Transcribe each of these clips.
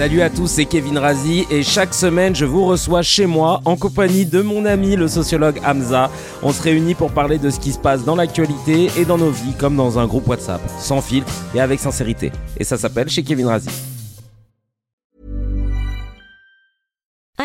Salut à tous, c'est Kevin Razi et chaque semaine je vous reçois chez moi en compagnie de mon ami le sociologue Hamza. On se réunit pour parler de ce qui se passe dans l'actualité et dans nos vies comme dans un groupe WhatsApp, sans filtre et avec sincérité. Et ça s'appelle chez Kevin Razi.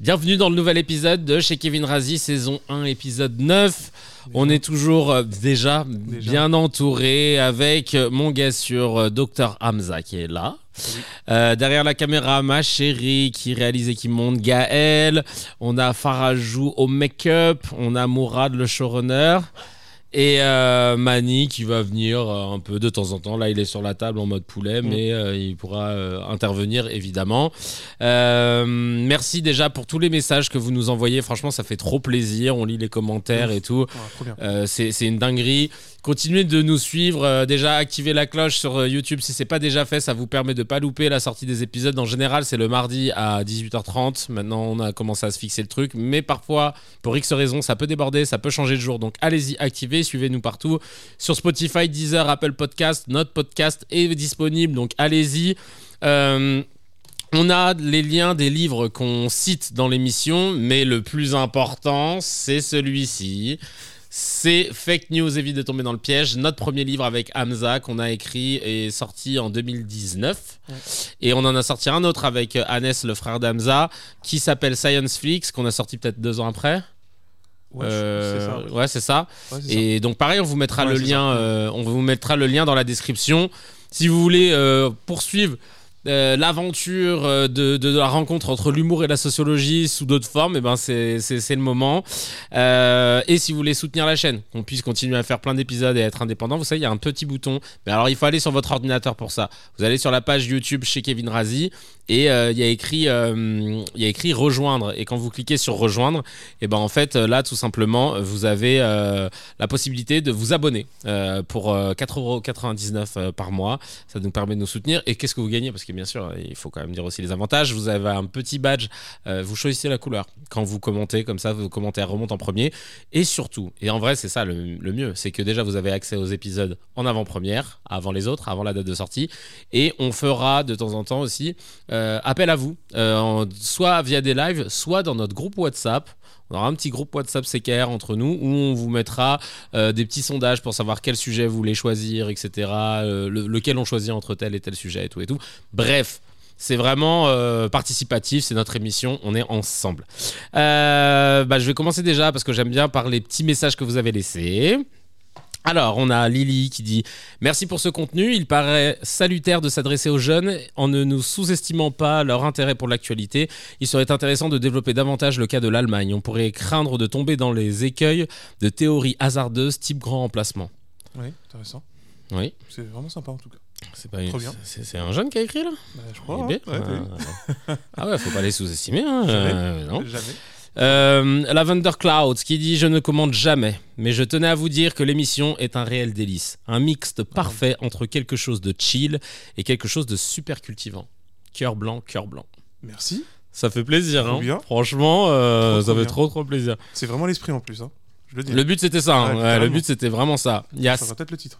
Bienvenue dans le nouvel épisode de chez Kevin Razi, saison 1, épisode 9. On est toujours euh, déjà, bien entouré avec mon gars sur euh, Dr Hamza qui est là. Euh, derrière la caméra, ma chérie qui réalise et qui monte Gaël. On a Farajou au make-up. On a Mourad le showrunner. Et euh, Mani qui va venir euh, un peu de temps en temps. Là, il est sur la table en mode poulet, mais euh, il pourra euh, intervenir évidemment. Euh, merci déjà pour tous les messages que vous nous envoyez. Franchement, ça fait trop plaisir. On lit les commentaires et tout. Euh, c'est c'est une dinguerie. Continuez de nous suivre. Euh, déjà, activez la cloche sur euh, YouTube si c'est pas déjà fait. Ça vous permet de pas louper la sortie des épisodes. En général, c'est le mardi à 18h30. Maintenant, on a commencé à se fixer le truc. Mais parfois, pour X raisons, ça peut déborder, ça peut changer de jour. Donc, allez-y, activez, suivez-nous partout. Sur Spotify, Deezer, Apple Podcast, notre podcast est disponible. Donc, allez-y. Euh, on a les liens des livres qu'on cite dans l'émission, mais le plus important, c'est celui-ci. C'est Fake News, évite de tomber dans le piège. Notre premier livre avec Hamza qu'on a écrit est sorti en 2019. Et on en a sorti un autre avec Hannes, le frère d'Hamza, qui s'appelle Science Flix, qu'on a sorti peut-être deux ans après. Ouais, Euh, c'est ça. ouais. ouais, c'est ça. Ouais, c'est ça. Et donc pareil, on vous mettra le lien, euh, on vous mettra le lien dans la description. Si vous voulez euh, poursuivre euh, l'aventure euh, de, la rencontre entre l'humour et la sociologie sous d'autres formes, et ben c'est c'est- c'est le moment. Euh, et si vous voulez soutenir la chaîne, qu'on puisse continuer à faire plein d'épisodes et être indépendant, vous savez, il y a un petit bouton. Mais alors, il faut aller sur votre ordinateur pour ça. Vous allez sur la page YouTube chez Kevin Razi et euh, il y a écrit, euh, il a écrit rejoindre. Et quand vous cliquez sur rejoindre, et ben en fait là, tout simplement, vous avez euh, la possibilité de vous abonner euh, pour euh, 4,99€ euh, par mois. Ça nous permet de nous soutenir. Et qu'est-ce que vous gagnez? Parce que bien sûr, il faut quand même dire aussi les avantages. Vous avez un petit badge. euh, vous choisissez la couleur quand vous commentez. Comme ça, vos commentaires remontent en premier. Et surtout, et en vrai, c'est ça le mieux, c'est que déjà vous avez accès aux épisodes en avant-première, avant les autres, avant la date de sortie. Et on fera de temps en temps aussi euh, appel à vous, euh, soit via des lives, soit dans notre groupe WhatsApp. On aura un petit groupe WhatsApp CKR entre nous où on vous mettra euh, des petits sondages pour savoir quel sujet vous voulez choisir, etc. le- lequel on choisit entre tel et tel sujet et tout et tout. Bref. C'est vraiment participatif, c'est notre émission, on est ensemble. Bah, je vais commencer déjà parce que j'aime bien par les petits messages que vous avez laissés. Alors, on a Lily qui dit Merci pour ce contenu. Il paraît salutaire de s'adresser aux jeunes en ne nous sous-estimant pas leur intérêt pour l'actualité. Il serait intéressant de développer davantage le cas de l'Allemagne. On pourrait craindre de tomber dans les écueils de théories hasardeuses type grand emplacement. Oui, intéressant. Oui, C'est vraiment sympa en tout cas. c'est pas une- Trop bien. c'est un jeune qui a écrit là? Bah, je crois. Hein. bien. Ouais, Ah, ah ouais, faut pas les sous-estimer. hein. Jamais. Euh, non. Jamais. Euh, Lavender Clouds qui dit Je ne commande jamais, mais je tenais à vous dire que l'émission est un réel délice. Un mixte parfait entre quelque chose de chill et quelque chose de super cultivant. Cœur blanc, cœur blanc. Merci. Ça fait plaisir, hein. Franchement, euh, ça fait trop trop plaisir. C'est vraiment l'esprit en plus. Hein. Je le dis. Le but c'était ça, hein. Ouais, Ouais, le but c'était vraiment ça. Il y a Ça sera peut-être le titre.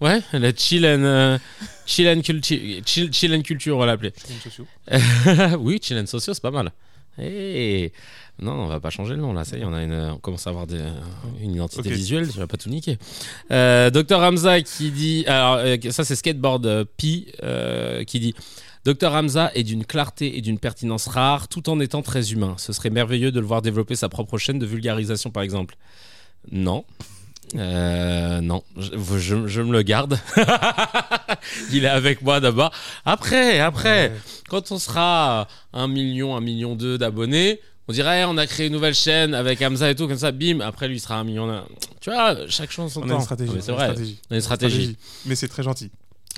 Ouais, la chill and, euh, chill and culture, chill, chill and culture, on va l'appeler. Je suis sociaux. oui, chill and socio, c'est pas mal. Hey. Non, on va pas changer le nom là, ça y est, on, a une, on commence à avoir des- une identité Ok. visuelle, tu vas pas tout niquer. Euh, Docteur Hamza qui dit, alors euh, ça c'est Skateboard euh, Pi euh, qui dit Docteur Hamza est d'une clarté et d'une pertinence rare tout en étant très humain. Ce serait merveilleux de le voir développer sa propre chaîne de vulgarisation par exemple. Non. Euh, non, je, je- je me le garde. Il est avec moi d'abord. Après, après, Ouais. quand on sera un million, un million deux d'abonnés, on dirait on a créé une nouvelle chaîne avec Hamza et tout, comme ça, bim, après lui il sera un million. d'un. Tu vois, chaque chose son On a temps. une stratégie. Non, mais C'est on a vrai, une stratégie. on a une stratégie. Mais c'est très gentil.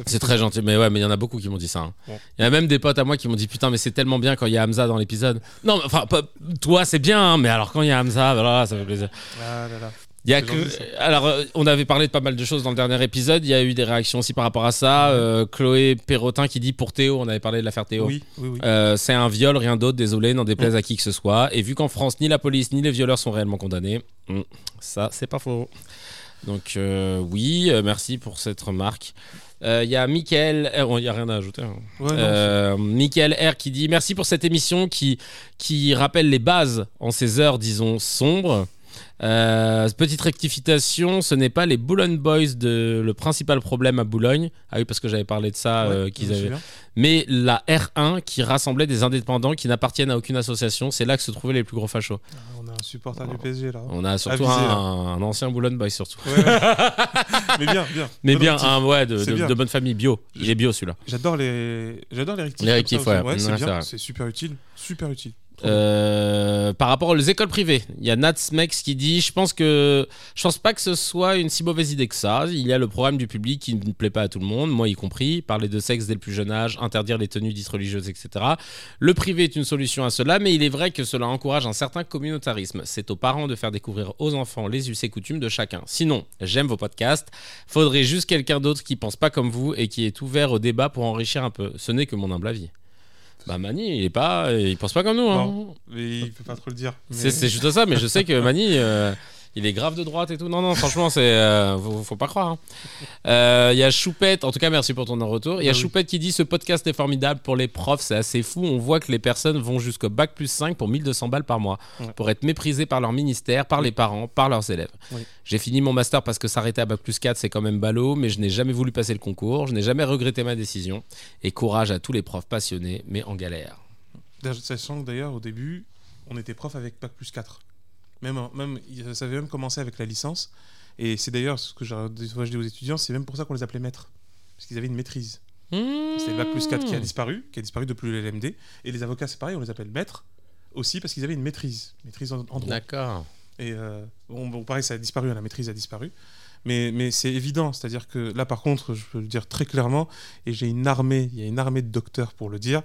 C'est très gentil, mais ouais, mais il y en a beaucoup qui m'ont dit ça. hein. Il y a même des potes à moi qui m'ont dit putain, mais c'est tellement bien quand il y a Hamza dans l'épisode. Non, mais enfin, pas- toi c'est bien, hein, mais alors quand il y a Hamza, voilà, ça fait plaisir. Ah là là. Il y a que... Alors, euh, on avait parlé de pas mal de choses dans le dernier épisode. Il y a eu des réactions aussi par rapport à ça. Euh, Chloé Perrotin qui dit pour Théo, on avait parlé de l'affaire Théo. Oui, oui, oui. Euh, c'est un viol, rien d'autre, désolé, n'en déplaise à qui que ce soit. Et vu qu'en France, ni la police ni les violeurs sont réellement condamnés, hmm, ça, c'est pas faux. Donc, euh, oui, merci pour cette remarque. Euh, Il y a Mickaël, euh, il n'y a rien à ajouter. hein. Ouais, Euh, Mickaël R qui dit merci pour cette émission qui, qui rappelle les bases en ces heures, disons, sombres. Euh, petite rectification, ce n'est pas les Boulogne Boys de, le principal problème à Boulogne. Ah oui, parce que j'avais parlé de ça, Ouais, euh, qu'ils avaient mais la R1 qui rassemblait des indépendants qui n'appartiennent à aucune association. C'est là que se trouvaient les plus gros fachos. Ah, On a un supporter du PSG là. On a surtout Avisé, un, ancien Boulogne Boy surtout. Ouais, ouais. Mais bien, bien. Mais bien, un, ouais, de, C'est de- bien. de bonne famille, bio. Il est bio celui-là. J'adore les, j'adore les rectifs. Les rectifs, ouais. C'est super utile, super utile. Euh, par rapport aux écoles privées, il y a Nats Mex qui dit Je pense que je pense pas que ce soit une si mauvaise idée que ça. Il y a le programme du public qui ne plaît pas à tout le monde, moi y compris. Parler de sexe dès le plus jeune âge, interdire les tenues dites religieuses, etc. Le privé est une solution à cela, mais il est vrai que cela encourage un certain communautarisme. C'est aux parents de faire découvrir aux enfants les us et coutumes de chacun. Sinon, j'aime vos podcasts. Faudrait juste quelqu'un d'autre qui pense pas comme vous et qui est ouvert au débat pour enrichir un peu. Ce n'est que mon humble avis. Bah Mani, il est pas, il pense pas comme nous. Hein. Non, mais il peut pas trop le dire. Mais- C'est c'est juste ça, mais je sais que Mani, euh, il est grave de droite et tout. Non, non, franchement, c'est. euh, faut, faut pas croire. hein. Euh, Il y a Choupette, en tout cas, merci pour ton retour. Il y a Ah oui. Choupette qui dit Ce podcast est formidable pour les profs, c'est assez fou. On voit que les personnes vont jusqu'au bac plus 5 pour 1200 balles par mois, Ouais. pour être méprisées par leur ministère, par les parents, par leurs élèves. Oui. J'ai fini mon master parce que s'arrêter à bac plus 4, c'est quand même ballot, mais je n'ai jamais voulu passer le concours, je n'ai jamais regretté ma décision. Et courage à tous les profs passionnés, mais en galère. D'ailleurs, Sachant que d'ailleurs, au début, on était prof avec Bac plus 4. Même, en- même, ça avait même commencé avec la licence. Et c'est d'ailleurs ce que je, dis aux étudiants, c'est même pour ça qu'on les appelait maîtres. Parce qu'ils avaient une maîtrise. C'était le Bac plus 4 qui a Mmh. disparu, qui a disparu depuis le LMD. Et les avocats, c'est pareil, on les appelle maîtres aussi parce qu'ils avaient une maîtrise. Maîtrise en, en droit. D'accord. Et euh, bon, bon, pareil, ça a disparu, hein, la maîtrise a disparu. Mais, mais c'est évident, c'est-à-dire que là, par contre, je peux le dire très clairement, et j'ai une armée, il y a une armée de docteurs pour le dire,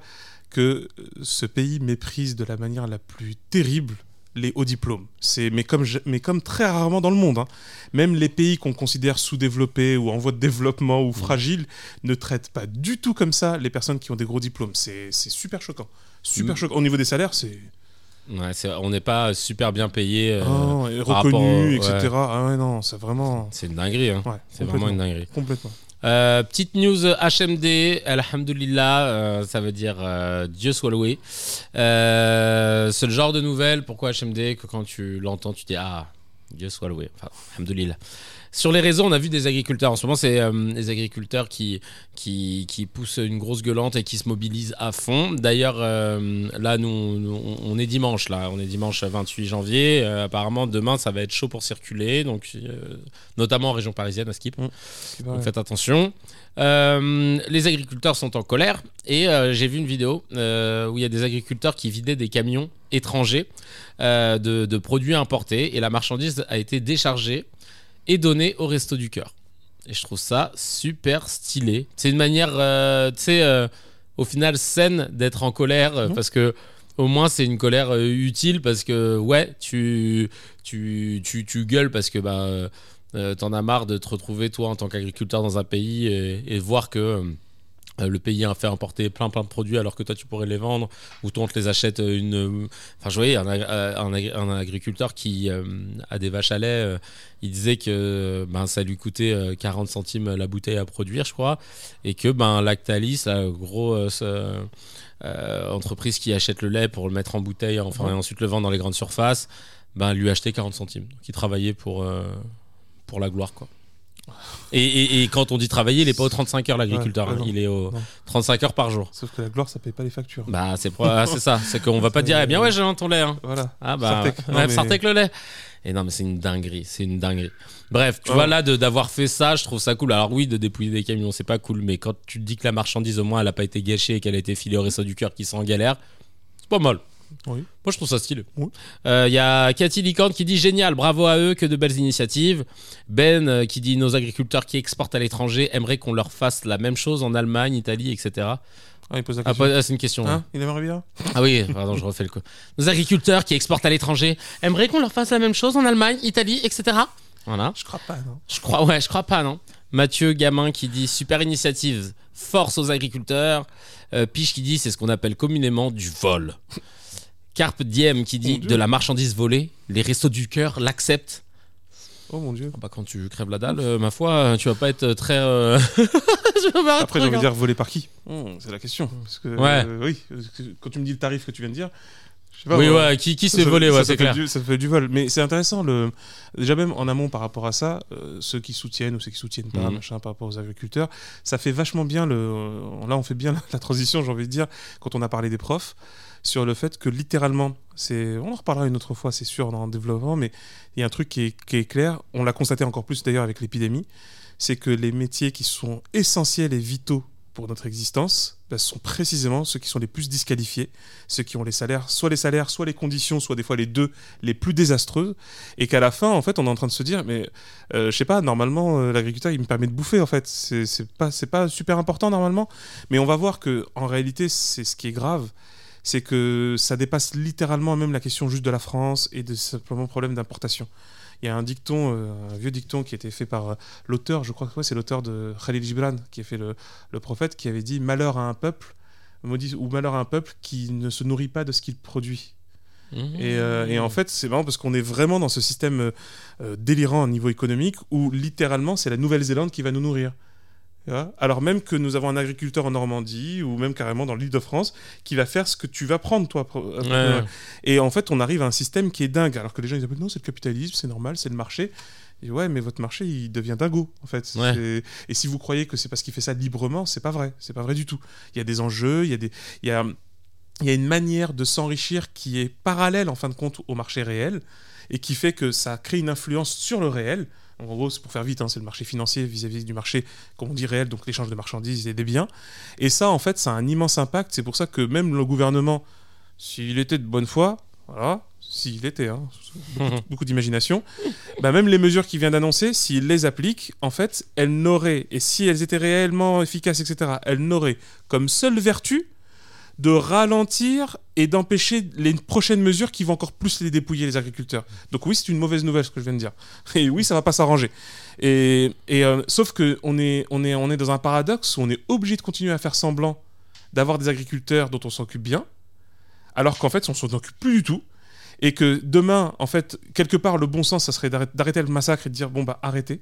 que euh, ce pays méprise de la manière la plus terrible les hauts diplômes. C'est mais comme je- mais comme très rarement dans le monde. hein. Même les pays qu'on considère sous-développés ou en voie de développement ou fragiles ne traitent pas du tout comme ça les personnes qui ont des gros diplômes. C'est super choquant. Super Mm. choquant. Au niveau des salaires, c'est Ouais, on n'est pas super bien payé. euh, Oh, et rapport reconnu, etc. ouais. Ah ouais, non, c'est vraiment. C'est une dinguerie. hein. Ouais, C'est vraiment une dinguerie. Complètement. Euh, petite news HMD, Alhamdulillah, euh, ça veut dire euh, Dieu soit loué. Euh, c'est le genre de nouvelle, pourquoi HMD, que quand tu l'entends, tu dis Ah, Dieu soit loué. Enfin, Alhamdulillah. Sur les réseaux, on a vu des agriculteurs. En ce moment, c'est euh, les agriculteurs qui, qui, qui poussent une grosse gueulante et qui se mobilisent à fond. D'ailleurs, euh, là, nous, on est dimanche. Là, on est dimanche 28 janvier. Euh, apparemment, demain, ça va être chaud pour circuler. Donc, euh, notamment en région parisienne, à Skip. C'est Donc faites attention. Les agriculteurs sont en colère et j'ai vu une vidéo où il y a des agriculteurs qui vidaient des camions étrangers de, de produits importés et la marchandise a été déchargée et donnée au Resto du Cœur. Et je trouve ça super stylé. C'est une manière, euh, tu sais, euh, au final saine d'être en colère euh, Mhm. parce que Au moins, c'est une colère euh, utile parce que, ouais, tu, tu, tu, tu gueules parce que bah, t'en as marre de te retrouver, toi, en tant qu'agriculteur dans un pays et, et voir que le pays a fait importer plein plein de produits alors que toi tu pourrais les vendre. Ou toi on te les achète euh, une euh, enfin je voyais un, ag- euh, un ag- un agriculteur qui euh, a des vaches à lait euh, il disait que ben ça lui coûtait euh, 40 centimes la bouteille à produire je crois. Et que ben Lactalis la grosse euh, euh, entreprise qui achète le lait pour le mettre en bouteille enfin et ensuite le vendre dans les grandes surfaces ben lui achetait 40 centimes. Donc il travaillait pour euh, pour la gloire quoi et, et- et quand on dit travailler, il est pas aux 35 heures l'agriculteur, Ouais, hein. il est aux Non. 35 heures par jour. Sauf que la gloire, ça paye pas les factures. Bah c'est ah, c'est ça, c'est qu'on va pas dire eh bien ouais j'ai un ton lait. hein. Voilà. Ah bah Sartec. Non, ouais, mais- Sartec le lait. Et non mais c'est une dinguerie, c'est une dinguerie. Bref, tu Ouais. vois là d'avoir fait ça, je trouve ça cool. Alors oui, de dépouiller des camions, c'est pas cool, mais quand tu te dis que la marchandise au moins elle a pas été gâchée et qu'elle a été filée au resto du cœur qui sont en galère, c'est pas mal. Oui. Moi je trouve ça stylé. Oui. Il y a Cathy Licorne qui dit génial, bravo à eux, que de belles initiatives. Ben euh, qui dit nos agriculteurs qui exportent à l'étranger aimeraient qu'on leur fasse la même chose en Allemagne, Italie, etc. Ah, il pose la Ah, question. ah, c'est une question. ouais. Hein il aimerait bien Ah oui, pardon, je refais le coup. Nos agriculteurs qui exportent à l'étranger aimeraient qu'on leur fasse la même chose en Allemagne, Italie, etc. Voilà. Je crois pas, non. Je crois, ouais, je crois pas, non. Mathieu Gamin qui dit super initiative, force aux agriculteurs. Euh, Piche qui dit c'est ce qu'on appelle communément du vol. Carpe Diem qui dit de la marchandise volée, les restos du cœur l'acceptent. Oh mon dieu. Ah bah, quand tu crèves la dalle, euh, ma foi, euh, tu vas pas être très. euh, tu vas pas être Après, très j'ai envie de dire voler par qui? Hmm, C'est la question. Parce que, Ouais. euh, oui, parce que quand tu me dis le tarif que tu viens de dire, je sais pas. Oui, moi, qui, qui ça, s'est ça- volé, ça, ouais, ça c'est fait clair. du- ça fait du vol. Mais c'est intéressant, le... déjà même en amont par rapport à ça, euh, ceux qui soutiennent ou ceux qui soutiennent pas, Mhm. machin, par rapport aux agriculteurs, ça fait vachement bien le. Là, on fait bien la transition, j'ai envie de dire, quand on a parlé des profs, sur le fait que littéralement, c'est. On en reparlera une autre fois, c'est sûr, dans le développement, mais il y a un truc qui est, clair, on l'a constaté encore plus d'ailleurs avec l'épidémie, c'est que les métiers qui sont essentiels et vitaux pour notre existence bah, sont précisément ceux qui sont les plus disqualifiés, ceux qui ont les salaires, soit les salaires, soit les conditions, soit des fois les deux, les plus désastreuses, et qu'à la fin, en fait, on est en train de se dire, mais euh, je sais pas, normalement, euh, l'agriculteur, il me permet de bouffer, en fait, c'est pas, pas super important normalement, mais on va voir que en réalité, c'est ce qui est grave, c'est que ça dépasse littéralement même la question juste de la France et de simplement problème d'importation. Il y a un dicton, euh, un vieux dicton qui a été fait par euh, l'auteur, je crois que ouais, c'est l'auteur de Khalil Gibran, qui a fait le, le prophète, qui avait dit Malheur à un peuple, maudit, ou malheur à un peuple qui ne se nourrit pas de ce qu'il produit. Mmh. Et, euh, et en fait, c'est marrant parce qu'on est vraiment dans ce système euh, délirant au niveau économique où littéralement c'est la Nouvelle-Zélande qui va nous nourrir. Alors même que nous avons un agriculteur en Normandie ou même carrément dans l'île de France qui va faire ce que tu vas prendre toi. euh, Ouais. Et en fait, on arrive à un système qui est dingue. Alors que les gens ils disent non, c'est le capitalisme, c'est normal, c'est le marché. Et ouais, mais votre marché il devient dingo en fait. Ouais. Et si vous croyez que c'est parce qu'il fait ça librement, c'est pas vrai. C'est pas vrai du tout. Il y a des enjeux, il y a des, il y a, il y a une manière de s'enrichir qui est parallèle en fin de compte au marché réel et qui fait que ça crée une influence sur le réel. En gros, c'est pour faire vite, hein, c'est le marché financier vis-à-vis du marché, comme on dit réel, donc l'échange de marchandises et des biens. Et ça, en fait, ça a un immense impact. C'est pour ça que même le gouvernement, s'il était de bonne foi, voilà, s'il était, hein, beaucoup, beaucoup d'imagination, bah même les mesures qu'il vient d'annoncer, s'il les applique, en fait, elles n'auraient, et si elles étaient réellement efficaces, etc., elles n'auraient comme seule vertu de ralentir et d'empêcher les prochaines mesures qui vont encore plus les dépouiller, les agriculteurs. Donc oui, c'est une mauvaise nouvelle ce que je viens de dire. Et oui, ça va pas s'arranger. Et, euh, sauf que on est, on, est, on est dans un paradoxe où on est obligé de continuer à faire semblant d'avoir des agriculteurs dont on s'occupe bien, alors qu'en fait, on s'en occupe plus du tout. Et que demain, en fait, quelque part, le bon sens, ça serait d'arrêter- le massacre et de dire bon bah arrêtez,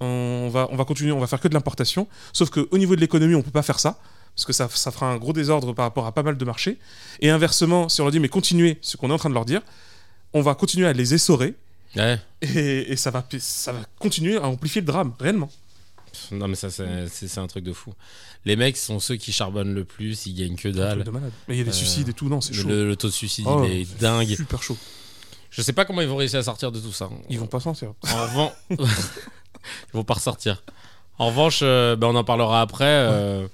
on va, on va continuer, on va faire que de l'importation. Sauf qu'au niveau de l'économie, on peut pas faire ça parce que ça, ça fera un gros désordre par rapport à pas mal de marchés. Et inversement, si on leur dit mais continuez ce qu'on est en train de leur dire, on va continuer à les essorer Ouais. et, et ça, va, ça va continuer à amplifier le drame, réellement. Non, mais ça, c'est un truc de fou. Les mecs sont ceux qui charbonnent le plus, ils gagnent que dalle. de malade. Mais il y a des Euh, suicides et tout, non, c'est chaud. Le, le taux de suicide, Oh, il est dingue. Super chaud. Je sais pas comment ils vont réussir à sortir de tout ça. Ils vont pas sortir. En revanche, ils vont pas ressortir. En revanche, euh, ben, on en parlera après. euh,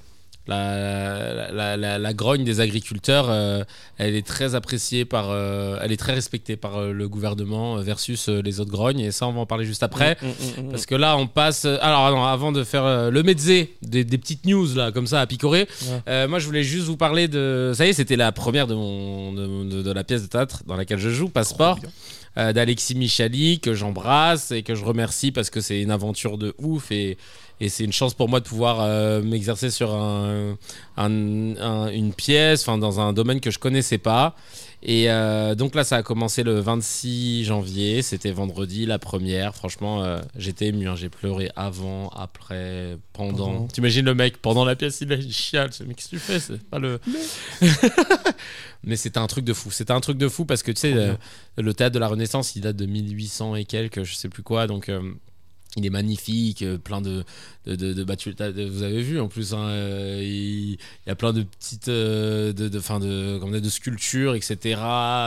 La, la, la- la grogne des agriculteurs, euh, elle est très appréciée par, euh, elle est très respectée par euh, le gouvernement versus les autres grognes. Et ça, on va en parler juste après. Mm, mm, mm, Parce que là, on passe. Alors, non, avant de faire le mezzé, des, des petites news là, comme ça, à picorer, Ouais. moi, je voulais juste vous parler de. Ça y est, c'était la première de, mon, de, de- de la pièce de théâtre dans laquelle je joue, Passeport, d'Alexis Michali, que j'embrasse et que je remercie parce que c'est une aventure de ouf et. Et c'est une chance pour moi de pouvoir euh, m'exercer sur un, un- un- une pièce, enfin dans un domaine que je connaissais pas. Et euh, donc là, ça a commencé le 26 janvier. C'était vendredi, la première. Franchement, euh, j'étais ému. hein. J'ai pleuré avant, après, pendant. Pendant. T'imagines le mec pendant la pièce, il, a- il chiale. Mais qu'est-ce que tu fais? C'est pas le. Mais c'était un truc de fou. C'était un truc de fou parce que tu sais, bien. le théâtre de la Renaissance, il date de 1800 et quelques, je sais plus quoi. Donc. Il est magnifique, euh, plein de, de, de, vous avez vu en plus, hein, euh, il, y a plein de petites, euh, de, de, fin de, de sculptures, etc.,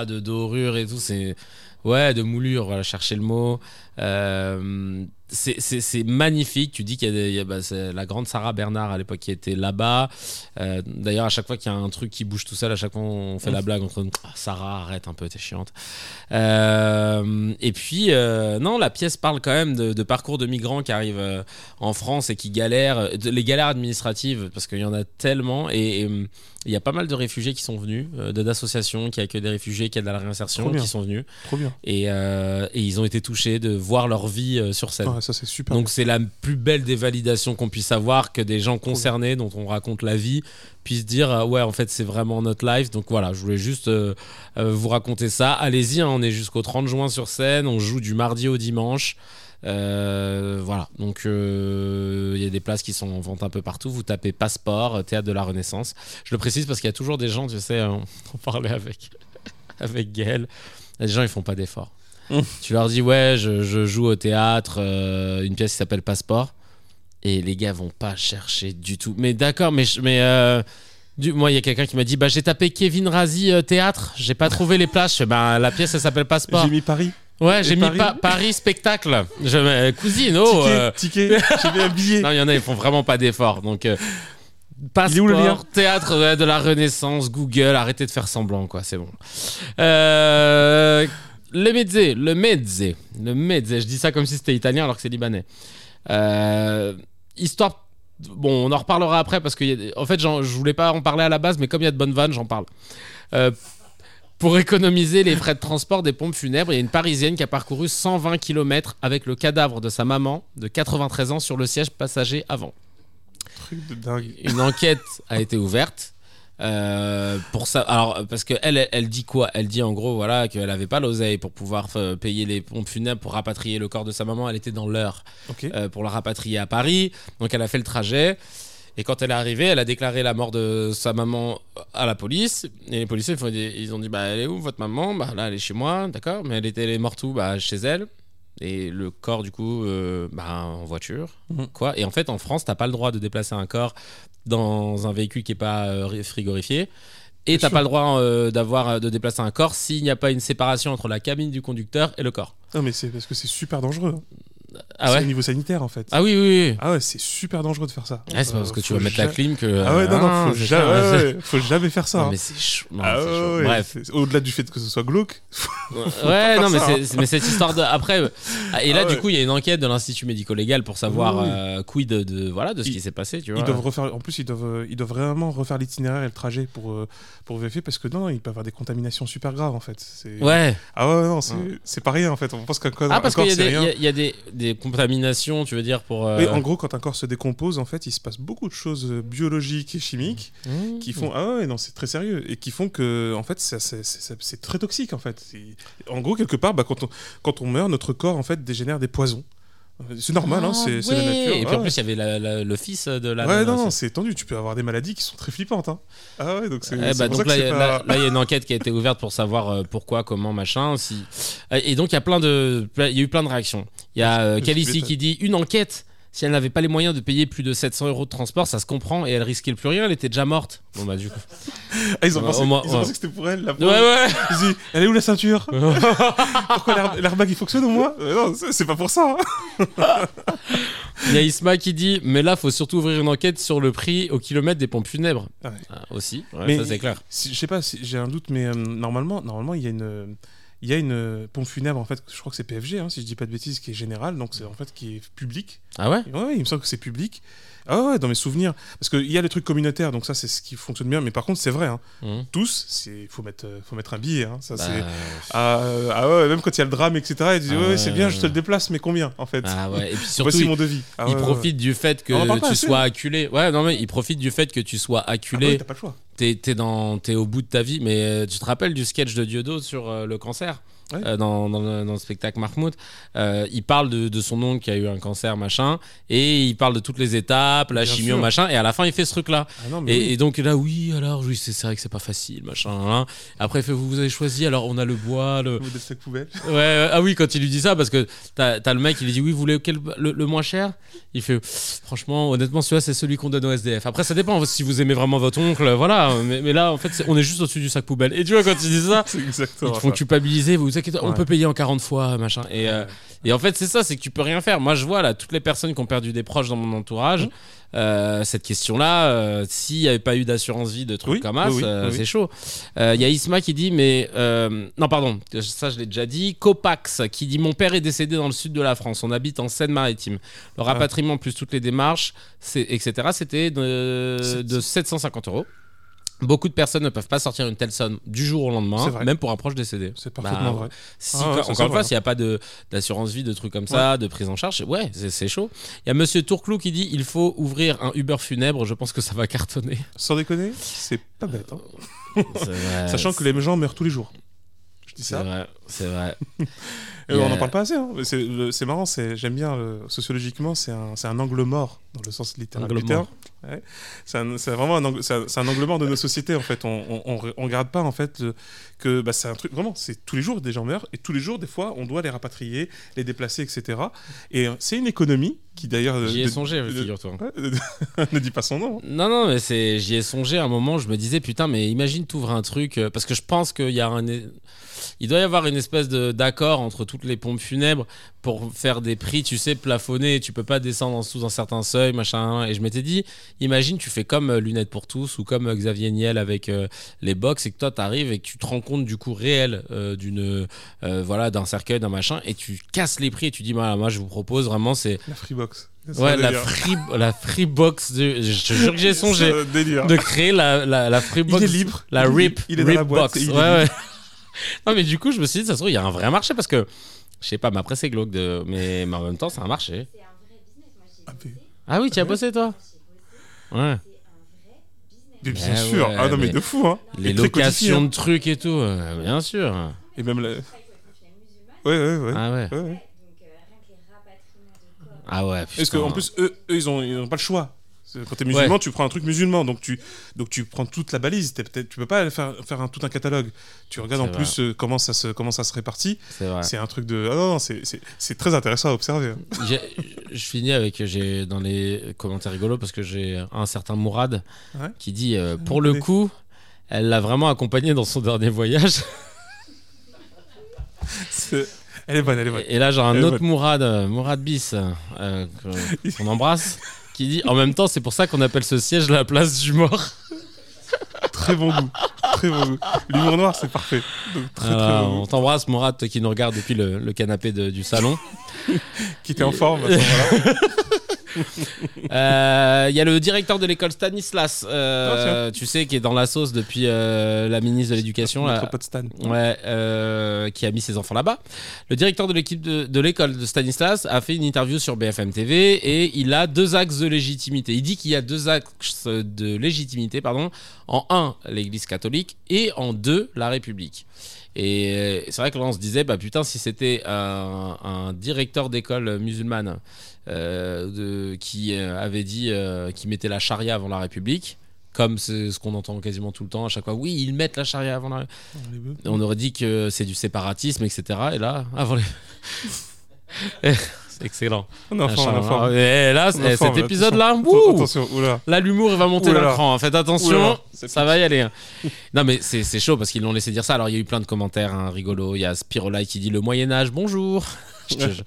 de dorures et tout. C'est ouais, de moulures. Voilà, chercher le mot. C'est- magnifique. Tu dis qu'il y a, des- il y a, bah, c'est la grande Sarah Bernard à l'époque qui était là-bas. Euh, D'ailleurs, à chaque fois qu'il y a un truc qui bouge tout seul, à chaque fois on fait la blague entre nous. Ah, Sarah, arrête un peu, t'es chiante. Euh, et puis, euh, non, la pièce parle quand même de, de parcours de migrants qui arrivent en France et qui galèrent, de- les galères administratives, parce qu'il y en a tellement. Et et, il y a pas mal de réfugiés qui sont venus, euh, d'associations qui accueillent des réfugiés, qui aident à la réinsertion, qui sont venus. Trop bien. Et, euh, et ils ont été touchés de voir leur vie euh, sur scène. Ça, c'est super. Donc c'est la plus belle des validations qu'on puisse avoir que des gens concernés dont on raconte la vie puissent dire ouais en fait c'est vraiment notre life donc voilà je voulais juste vous raconter ça allez-y hein, on est jusqu'au 30 juin sur scène on joue du mardi au dimanche voilà. Donc euh, il y a des places qui sont en vente un peu partout. Vous tapez passeport euh, théâtre de la renaissance. Je le précise parce qu'il y a toujours des gens tu sais on, on parlait avec avec Gaël. Il y a des gens ils font pas d'efforts. Tu leur dis ouais je, je joue au théâtre euh, une pièce qui s'appelle Passeport. Et les gars vont pas chercher du tout. Mais d'accord mais mais euh, du, moi il y a quelqu'un qui m'a dit bah j'ai tapé Kevin Razi euh, théâtre. J'ai pas trouvé les places. Je fais bah la pièce elle s'appelle Passeport. J'ai mis Paris. Ouais j'ai mis Paris Pa- Paris spectacle je, euh, cousine oh ticket, euh, ticket. J'ai mis un billet. non, il y en a, ils font vraiment pas d'efforts. Donc, euh, où le lien passeport, théâtre ouais, de la Renaissance, Google, arrêtez de faire semblant, quoi, c'est bon. Euh, le mezze, le mezze, le mezze, je dis ça comme si c'était italien alors que c'est libanais. Euh, histoire. Bon, on en reparlera après parce que, y a des- en fait, je voulais pas en parler à la base, mais comme il y a de bonnes vannes, j'en parle. Euh, pour économiser les frais de transport des pompes funèbres, il y a une Parisienne qui a parcouru 120 km avec le cadavre de sa maman de 93 ans sur le siège passager avant. Truc de dingue. Une enquête a été ouverte. euh, pour ça, alors parce que elle, elle, dit quoi? Elle dit en gros voilà qu'elle avait pas l'oseille pour pouvoir euh, payer les pompes funèbres pour rapatrier le corps de sa maman. Elle était dans l'heure euh, pour la rapatrier à Paris. Donc elle a fait le trajet. Et quand elle est arrivée, elle a déclaré la mort de sa maman à la police. Et les policiers ils ont dit bah elle est où votre maman? Bah là elle est chez moi, d'accord? Mais elle était elle est morte où? Bah chez elle. Et le corps du coup euh, bah, en voiture. Mhm. Quoi? Et en fait en France t'as pas le droit de déplacer un corps dans un véhicule qui est pas euh, ri- frigorifié. Et t'as pas le droit euh, d'avoir de déplacer un corps s'il n'y a pas une séparation entre la cabine du conducteur et le corps. Non, mais c'est parce que c'est super dangereux. Ah C'est au niveau sanitaire, en fait. Ah oui oui oui. Ah ouais, c'est super dangereux de faire ça. Ouais, c'est parce Euh, que tu vas mettre la clim que. Ah ouais, non, non, Ah, faut, jamais, ouais, ouais, faut jamais faire ça. Non, hein. mais c'est chaud. Ah chaud. Bref. Au-delà du fait que ce soit glauque. Ouais, non, mais ça, hein. mais cette histoire de. Après. Et là, Ah du coup, il y a une enquête de l'Institut médico-légal pour savoir Oui, euh, quid de, de- voilà, de ce Ils- qui s'est passé, tu vois. Ils doivent refaire, en plus, ils doivent, euh, ils doivent vraiment refaire l'itinéraire et le trajet pour, euh, pour vérifier parce que non, il peut y avoir des contaminations super graves en fait. C'est- Ouais. Ah ouais, non, c'est pas rien en fait. On pense qu'un Ah, parce qu'il y a des, des contaminations, tu veux dire, pour. euh, Oui, en gros, quand un corps se décompose, en fait, il se passe beaucoup de choses euh, biologiques et chimiques mmh. qui font ah ouais non c'est très sérieux et qui font que en fait c'est- très toxique en fait. En gros quelque part, bah, quand on quand on meurt, notre corps en fait dégénère des poisons. C'est normal, hein, Ah, c'est la nature. Et puis en plus, il y avait la- la- le fils de la. Ouais, non, non, c'est tendu. Tu peux avoir des maladies qui sont très flippantes. Hein. Ah ouais, donc c'est. Eh bah, donc là, il y a- pas- y une enquête qui a été ouverte pour savoir euh, pourquoi, comment, machin. Si... Et donc il y a plein de, il y a eu plein de réactions. Il y a euh, Khaleesi m'étonne. qui dit une enquête. Si elle n'avait pas les moyens de payer plus de 700 euros de transport, ça se comprend et elle risquait le plus rien. Elle était déjà morte. Bon bah du coup. Ah, ils ont pensé, moins, ils ont ouais. pensé que c'était pour elle. La Ouais ouais. Ils disent, elle est où la ceinture? Pourquoi l'air- l'airbag il fonctionne au moins Euh, Non, c'est pas pour ça. hein. Il y a Isma qui dit Mais là, faut surtout ouvrir une enquête sur le prix au kilomètre des pompes funèbres. Ah ouais. Ah, aussi, ouais, Mais ça c'est clair. Si- je sais pas, si- j'ai un doute, mais euh, normalement, normalement, il y a une, il y a une euh, pompe funèbre en fait. Je crois que c'est PFG, hein, si je dis pas de bêtises, qui est générale, donc c'est en fait qui est public. Ah ouais? Ouais, ouais, il me semble que c'est public. Ah ouais, dans mes souvenirs, parce qu'il y a les trucs communautaires, donc ça c'est ce qui fonctionne bien. Mais par contre, c'est vrai, hein, Mhm. tous, c'est faut mettre, euh, faut mettre un billet. Hein, ça Bah, c'est. Ah, euh, ah ouais, même quand il y a le drame, etc. Il dit Ah ouais, ouais, c'est bien, ouais. je te le déplace, mais combien en fait? Ah ouais, et puis surtout, Voici il, mon devis. Ah il ouais, ouais, profite du fait que tu sois acculé. Ouais, non, mais il profite du fait que tu sois ouais. Ah bah acculé. oui, t'as pas le choix. T'es dans t'es au bout de ta vie mais euh, tu te rappelles du sketch de Dieudo sur euh, le cancer? Ouais. Euh, dans, dans le, dans le spectacle Mahmoud Euh, il parle de, de son oncle qui a eu un cancer machin et il parle de toutes les étapes la Bien chimio sûr. machin et à la fin il fait ce truc là Ah et, oui. et donc là oui alors oui c'est vrai que c'est pas facile machin hein. après il fait vous vous avez choisi alors on a le bois le Vous sac poubelle. Ouais, ah oui, quand il lui dit ça, parce que t'as as le mec, il lui dit oui, vous voulez quel- le, le moins cher? Il fait franchement, honnêtement, celui-là, c'est celui qu'on donne au SDF. Après, ça dépend si vous aimez vraiment votre oncle, voilà. Mais, mais là, en fait, on est juste au-dessus du sac poubelle. Et tu vois, quand il dit ça, ils te font culpabiliser, vous on peut payer en 40 fois, machin. Et, euh, et en fait, c'est ça, c'est que tu peux rien faire. Moi, je vois là, toutes les personnes qui ont perdu des proches dans mon entourage. euh, cette question-là, euh, s'il n'y avait pas eu d'assurance vie de trucs Oui, comme ça, oui, oui, c'est chaud. Il y a Isma qui dit, mais non, pardon, ça je l'ai déjà dit. Copax qui dit Mon père est décédé dans le sud de la France. On habite en Seine-Maritime. Le rapatriement plus toutes les démarches, etc., c'était de 750 euros. Beaucoup de personnes ne peuvent pas sortir une telle somme du jour au lendemain, même pour un proche décédé. C'est parfaitement Bah, vrai. Si, Ah ouais, encore une fois, s'il n'y a pas d'assurance vie, de trucs comme ça, de prise en charge, ouais, c'est chaud. Il y a Monsieur Tourclou qui dit il faut ouvrir un Uber funèbre. Je pense que ça va cartonner. Sans déconner, c'est pas bête. hein. Vrai, Sachant que les gens meurent tous les jours. Je dis C'est ça. vrai, c'est vrai. On n'en parle pas assez. hein. C'est marrant, c'est- j'aime bien le- sociologiquement, c'est un, angle mort dans le sens. Ouais. C'est vraiment un angle, c'est un, c'est un angle mort de nos sociétés en fait. On, on regarde pas en fait le- que bah, c'est un truc vraiment. C'est tous les jours des gens meurent et tous les jours des fois on doit les rapatrier, les déplacer, etc. Et euh, c'est une économie qui d'ailleurs. euh, J'y ai de- songé, figure-toi. Ne dis pas son nom. hein. Non, non, mais j'y ai songé à un moment. Je me disais, putain, mais imagine t'ouvres un truc. euh, parce que je pense qu'il y a un. Il doit y avoir une espèce de, d'accord entre toutes les pompes funèbres pour faire des prix, tu sais, plafonnés. Tu peux pas descendre en dessous d'un certain seuil, machin. Et je m'étais dit, imagine, tu fais comme euh, Lunettes pour tous ou comme euh, Xavier Niel avec euh, les box et que toi t'arrives et que tu te rends compte du coût réel euh, d'une, euh, voilà, d'un cercueil, d'un machin et tu casses les prix et tu dis, moi je vous propose vraiment, c'est. La Freebox. Ouais, la free, la free box de, je te jure que j'ai songé de créer la, la, la free box. Il est libre. La Il est RIP. Il est dans la boîte box. Ouais, ouais. Non, mais du coup, je me suis dit, ça se trouve, il y a un vrai marché parce que, je sais pas, mais après, c'est glauque, de... mais, mais en même temps, c'est un marché. Ah, mais- Ah oui, tu as bossé, toi Ouais. mais bien Eh sûr. ouais, ah non mais, mais de fou hein. Les locations de trucs et tout, euh, bien sûr. Et même la. Ouais ouais ouais. Ah ouais. Ouais, ouais. Ah ouais, Parce qu'en plus, eux, eux, ils, ont, ils ont pas le choix. Quand t'es musulman, Ouais. tu prends un truc musulman, donc tu, donc tu prends toute la balise. Peut-être, tu peux pas faire, faire un, tout un catalogue. Tu regardes en plus euh, comment, ça se, comment ça se répartit. C'est un truc de. Ah non, non, c'est, c'est, c'est très intéressant à observer. hein. Je finis avec j'ai dans les commentaires rigolos parce que j'ai un certain Mourad Ouais. qui dit euh, pour le coup elle l'a vraiment accompagné dans son dernier voyage Elle est bonne, elle est bonne. et là j'ai un autre. Mourad euh, Mourad Bis euh, qu'on embrasse qui dit en même temps c'est pour ça qu'on appelle ce siège la place du mort Très bon goût. Très bon goût. L'humour noir, c'est parfait. Donc, très, Voilà, très bon on t'embrasse Mourad toi qui nous regarde depuis le, le canapé de- du salon Qui était en forme à ce moment-là. Euh, Il y a le directeur de l'école Stanislas euh, tu sais qui est dans la sauce depuis euh, la ministre de l'éducation là. Notre pote Stan. Ouais, euh, qui a mis ses enfants là-bas. Le directeur de l'équipe de, de l'école de Stanislas a fait une interview sur BFM TV et il a deux axes de légitimité. Il dit qu'il y a deux axes de légitimité, pardon. En un, l'Église catholique et en deux, la République. Et euh, c'est vrai que là, on se disait, bah putain, si c'était un, un directeur d'école musulmane euh, de- qui euh, avait dit euh, qu'il mettait la charia avant la République, comme c'est ce qu'on entend quasiment tout le temps à chaque fois, oui, ils mettent la charia avant la République. On aurait dit que c'est du séparatisme, etc. Et là, avant les. Excellent. On est en forme, on est en forme. Et là, eh, forme, cet là, épisode-là. Là, l'humour, va monter là d'un là. cran. hein. Faites là attention, là. Ça va y aller. hein. Non, mais c'est c'est chaud parce qu'ils l'ont laissé dire ça. Alors, il y a eu plein de commentaires hein, rigolos. Il y a Spirolai qui dit le Moyen-Âge, bonjour.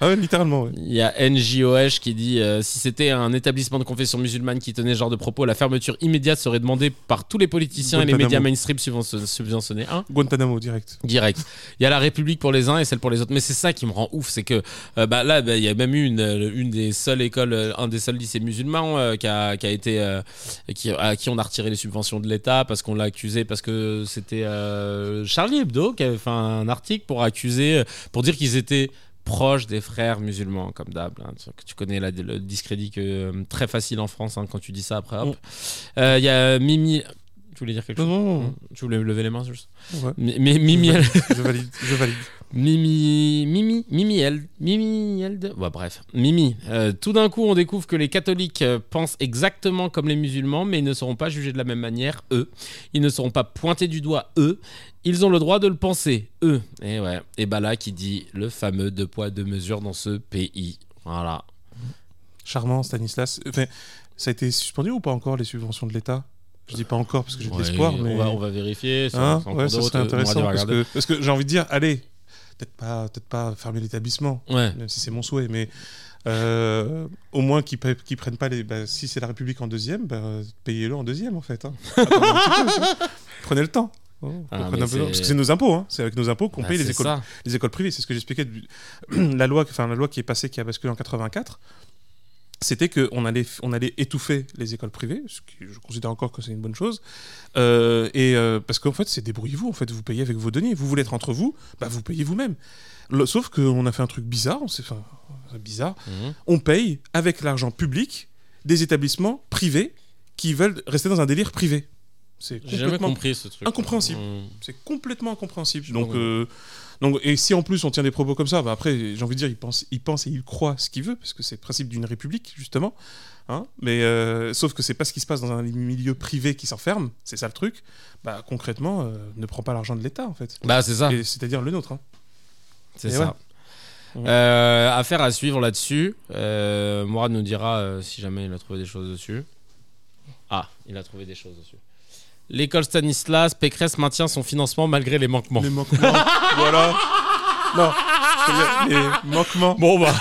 Ah ouais, littéralement. ouais. Il y a NJOH qui dit euh, si c'était un établissement de confession musulmane qui tenait ce genre de propos, la fermeture immédiate serait demandée par tous les politiciens et les médias mainstream subvention- subventionnés. Hein Guantanamo direct. Direct. Il y a la République pour les uns et celle pour les autres. Mais c'est ça qui me rend ouf, c'est que euh, bah, là, bah, il y a même eu une, euh, une des seules écoles, euh, un des seuls lycées musulmans qui, a, qui a été, qui, à qui on a retiré les subventions de l'État parce qu'on l'a accusé parce que c'était Charlie Hebdo qui avait fait un article pour accuser, pour dire qu'ils étaient proches des frères musulmans, comme d'hab. hein. Tu- connais la- le discrédit que, euh, très facile en France hein, quand tu dis ça après. hop. Euh, Il y a Mimi. Tu voulais dire quelque Non, chose? Non, non. Tu voulais lever les mains juste? Ouais. Mi- Mimi, Je valide. Je valide. Mimi, Mimi, Mimi, elle, Mimi, elle, de- ouais, bref, Mimi. euh, tout d'un coup, on découvre que les catholiques euh, pensent exactement comme les musulmans, mais ils ne seront pas jugés de la même manière, eux. Ils ne seront pas pointés du doigt, eux. Ils ont le droit de le penser, eux. Et ouais. Et bah là, qui dit le fameux deux poids deux mesures dans ce pays. Voilà. Charmant, Stanislas. Enfin, ça a été suspendu ou pas encore les subventions de l'État? Je dis pas encore parce que j'ai de Ouais, l'espoir, mais. on va, on va vérifier. Hein? ouais, ça de serait euh, intéressant parce que, parce que j'ai envie de dire, allez, peut-être pas, peut-être pas fermer l'établissement, Ouais. même si c'est mon souhait, mais euh, au moins qu'ils prennent pas les. bah, si c'est la République en deuxième, bah, payez-le en deuxième en fait. hein. Peu. Prenez le temps. Oh, Ah, peu Parce que c'est nos impôts, hein. c'est avec nos impôts qu'on Bah, paye les écoles, ça. les écoles privées. C'est ce que j'expliquais. la loi, enfin la loi qui est passée, qui a basculé en 84, c'était qu'on allait, on allait étouffer les écoles privées, ce qui je considère encore que c'est une bonne chose. Euh, et euh, parce qu'en fait, c'est débrouillez-vous. En fait, vous payez avec vos deniers. Vous voulez être entre vous, bah vous payez vous-même. Sauf qu'on a fait un truc bizarre. On s'est, bizarre. Mhm. On paye avec l'argent public des établissements privés qui veulent rester dans un délire privé. C'est J'ai jamais complètement compris ce truc. incompréhensible. Mhm. c'est complètement incompréhensible. Donc, euh, donc, et si en plus on tient des propos comme ça, bah après, j'ai envie de dire, il pense, il pense et il croit ce qu'il veut, parce que c'est le principe d'une république, justement. Hein Mais euh, sauf que c'est pas ce qui se passe dans un milieu privé qui s'enferme, c'est ça le truc. Bah concrètement, euh, ne prend pas l'argent de l'État, en fait. Bah, c'est ça. C'est-à-dire le nôtre. hein. C'est ça. ouais. Euh, affaire à suivre là-dessus. Euh, Mourad nous dira euh, si jamais il a trouvé des choses dessus. Ah, il a trouvé des choses dessus. L'école Stanislas, Pécresse maintient son financement malgré les manquements. Les manquements. voilà. Non. Les manquements. Bon bah.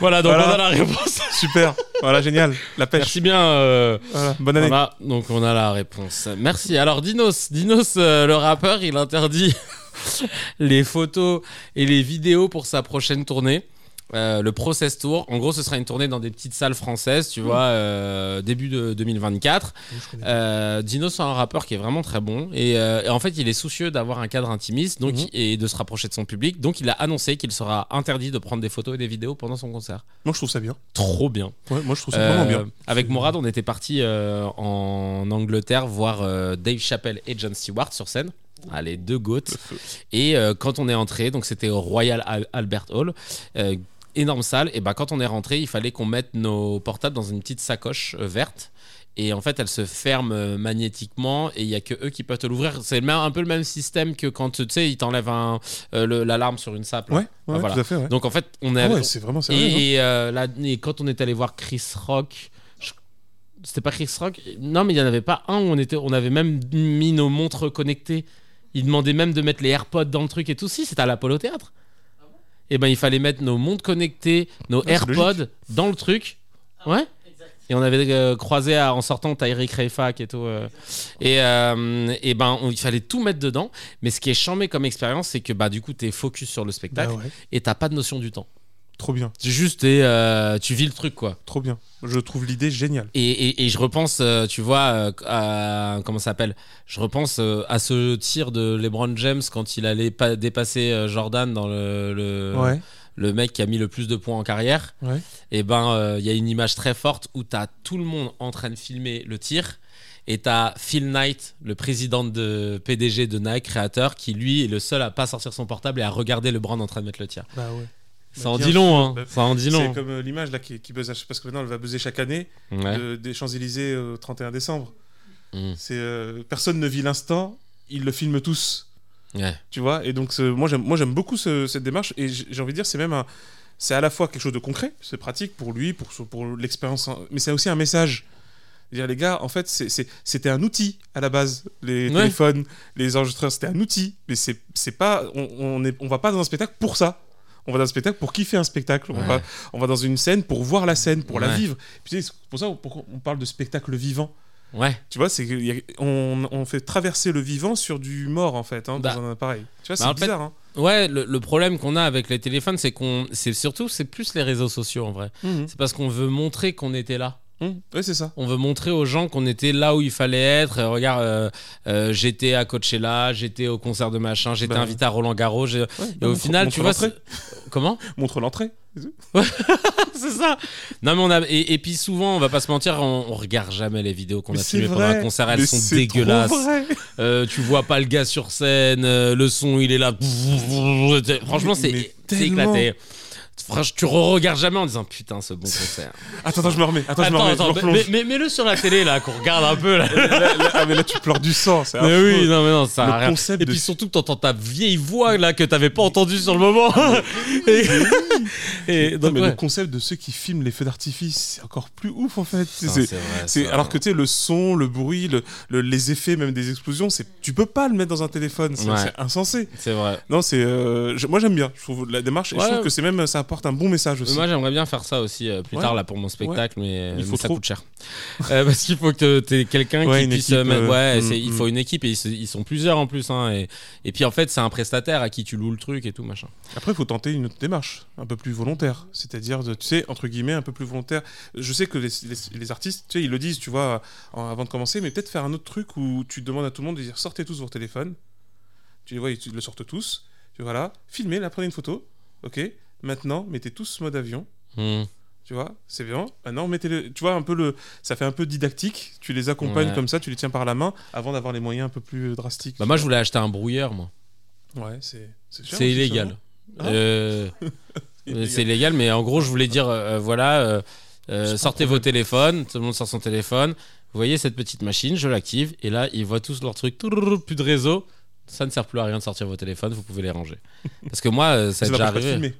voilà, donc Voilà. on a la réponse. Super. Voilà, génial. La pêche. Merci bien. euh, Voilà. Bonne année. Voilà, donc on a la réponse. Merci. Alors Dinos, Dinos, euh, le rappeur, il interdit les photos et les vidéos pour sa prochaine tournée. Euh, le Process Tour, en gros, ce sera une tournée dans des petites salles françaises, tu vois, euh, début de 2024. Je connais. Euh, Dino, c'est un rappeur qui est vraiment très bon. Et, euh, et en fait, il est soucieux d'avoir un cadre intimiste donc, Mhm. et de se rapprocher de son public. Donc, il a annoncé qu'il sera interdit de prendre des photos et des vidéos pendant son concert. Moi, je trouve ça bien. Trop bien. Ouais, moi, je trouve ça vraiment bien. Avec Morad, on était parti en Angleterre voir Dave Chappelle et John Stewart sur scène. Ah, les deux goats. Et quand on est entré, donc c'était au Royal Al- Albert Hall, énorme salle. Et ben quand on est rentré, il fallait qu'on mette nos portables dans une petite sacoche euh, verte. Et en fait, elle se ferme euh, magnétiquement et il y a que eux qui peuvent te l'ouvrir. C'est un peu le même système que quand tu sais, ils t'enlèvent un, euh, l'alarme sur une sape. Ouais, ouais, Ah, voilà. tout à fait. Ouais. Donc en fait, on est Ah ouais, c'est vraiment sérieux. et, et, euh, là, et quand on est allé voir Chris Rock, c'était pas Chris Rock? Non, mais il y en avait pas un où on, était, on avait même mis nos montres connectées. Il demandait même de mettre les AirPods dans le truc et tout. Si, c'était à l'Apollo Théâtre. Et ben, il fallait mettre nos montres connectées, nos c'est AirPods dans le truc. Ouais. Et on avait euh, croisé à- en sortant Tyreek Rayfak et tout. euh. Et, euh, et ben, on- il fallait tout mettre dedans. Mais ce qui est chambé comme expérience, c'est que bah, du coup, t'es focus sur le Bah spectacle ouais, et t'as pas de notion du temps. trop bien, C'est juste, euh, tu vis le truc, quoi. trop bien. Je trouve l'idée géniale. Et, et- et je repense, euh, tu vois, euh, à, comment ça s'appelle? Je repense euh, à ce tir de LeBron James quand il allait pas dépasser Jordan dans le, le, ouais, le mec qui a mis le plus de points en carrière. ouais. Et ben, euh, il y a une image très forte où t'as tout le monde en train de filmer le tir. Et t'as Phil Knight, le président de PDG de Nike, créateur, qui lui est le seul à pas sortir son portable et à regarder LeBron en train de mettre le tir. Bah ouais. Ça en dit long, hein. Bah, Ça en dit C'est long. comme euh, l'image là qui, qui buzz, à- parce que maintenant elle va buzzer chaque année Ouais. de- des Champs-Élysées au 31 décembre. Mm. C'est euh, personne ne vit l'instant, ils le filment tous, Ouais. tu vois. Et donc ce- moi j'aime moi j'aime beaucoup ce- cette démarche et j'ai j'ai envie de dire c'est même un c'est à la fois quelque chose de concret, c'est pratique pour lui, pour son- pour l'expérience, en- mais c'est aussi un message. Dire les gars, en fait, c'est- c'est- c'était un outil à la base. Les Ouais. téléphones, les enregistreurs, c'était un outil. Mais c'est c'est pas, on, on, est, on va pas dans un spectacle pour ça. On va dans un spectacle pour kiffer un spectacle. On, va, on va dans une scène pour voir la scène, pour la vivre. Puis, c'est pour ça qu'on on parle de spectacle vivant. Ouais. Tu vois, c'est on, on fait traverser le vivant sur du mort en fait, hein, Bah. dans un appareil. Tu vois, c'est Bah, fait, bizarre. hein. Ouais, le, le problème qu'on a avec les téléphones, c'est qu'on, c'est surtout, c'est plus les réseaux sociaux en vrai. Mhm. C'est parce qu'on veut montrer qu'on était là. Mhm. Ouais, c'est ça. On veut montrer aux gens qu'on était là où il fallait être. Euh, regarde, euh, euh, j'étais à Coachella, j'étais au concert de machin, j'étais Bah. invité à Roland Garros. Ouais, Et au final, tu vois, comment Montre l'entrée. C'est ça. Non mais on a et, et puis souvent, on va pas se mentir, on, on regarde jamais les vidéos qu'on a filmées pendant un concert. Elles Mais sont dégueulasses. tu vois pas le gars sur scène, le son il est là. Franchement, c'est éclaté. Franchement, tu re-regardes jamais en disant putain ce bon concert. Attends, attends, je me remets. Attends, je me remets. attends, je me mais- mais- mets-le sur la télé là, qu'on regarde un peu là. Là, là- ah, mais là, tu pleures du sang. c'est Mais affreux. oui, non, mais non, ça Le rien. concept Et de- puis surtout que t'entends ta vieille voix là que t'avais pas entendue sur le moment. et, et Non, donc, mais ouais. le concept de ceux qui filment les feux d'artifice, c'est encore plus ouf en fait. C'est- c'est vrai, c'est- ça. alors que tu sais, le son, le bruit, le, le- les effets, même des explosions, c'est tu peux pas le mettre dans un téléphone, c'est Ouais. insensé. c'est vrai. Non, c'est euh, moi j'aime bien. Je trouve la démarche et je trouve que c'est même ça apporte un bon message aussi. Moi j'aimerais bien faire ça aussi euh, plus Ouais. tard là pour mon spectacle, mais, Il mais faut ça trop. coûte cher. Euh, parce qu'il faut que tu aies quelqu'un Ouais, qui puisse équipe, euh, mettre- euh, Ouais, mm, il mm. faut une équipe et ils, sont plusieurs en plus. Hein, et, et puis en fait, c'est un prestataire à qui tu loues le truc et tout machin. Après, il faut tenter une autre démarche, un peu plus volontaire. C'est-à-dire, tu sais, entre guillemets, un peu plus volontaire. Je sais que les, les- les artistes, tu sais, ils le disent, tu vois, avant de commencer, mais peut-être faire un autre truc où tu demandes à tout le monde de dire sortez tous vos téléphones. Tu les vois, ils le sortent tous. Tu vois là, filmez, là, prenez une photo. Ok. Maintenant, mettez tous mode avion. Hmm. Tu vois, c'est bien. Maintenant, mettez le. Tu vois, un peu le. Ça fait un peu didactique. Tu les accompagnes Ouais. comme ça, tu les tiens par la main avant d'avoir les moyens un peu plus drastiques. Bah, moi je voulais acheter un brouilleur, moi. Ouais, c'est. C'est illégal. Euh, Euh, c'est illégal, mais en gros, je voulais dire, euh, voilà, euh, euh, un sortez vos téléphones, tout le monde sort son téléphone. Vous voyez cette petite machine, je l'active, et là, ils voient tous leur truc, Tourou, plus de réseau. Ça ne sert plus à rien de sortir vos téléphones, vous pouvez les ranger. Parce que moi, euh, ça va déjà arrivé.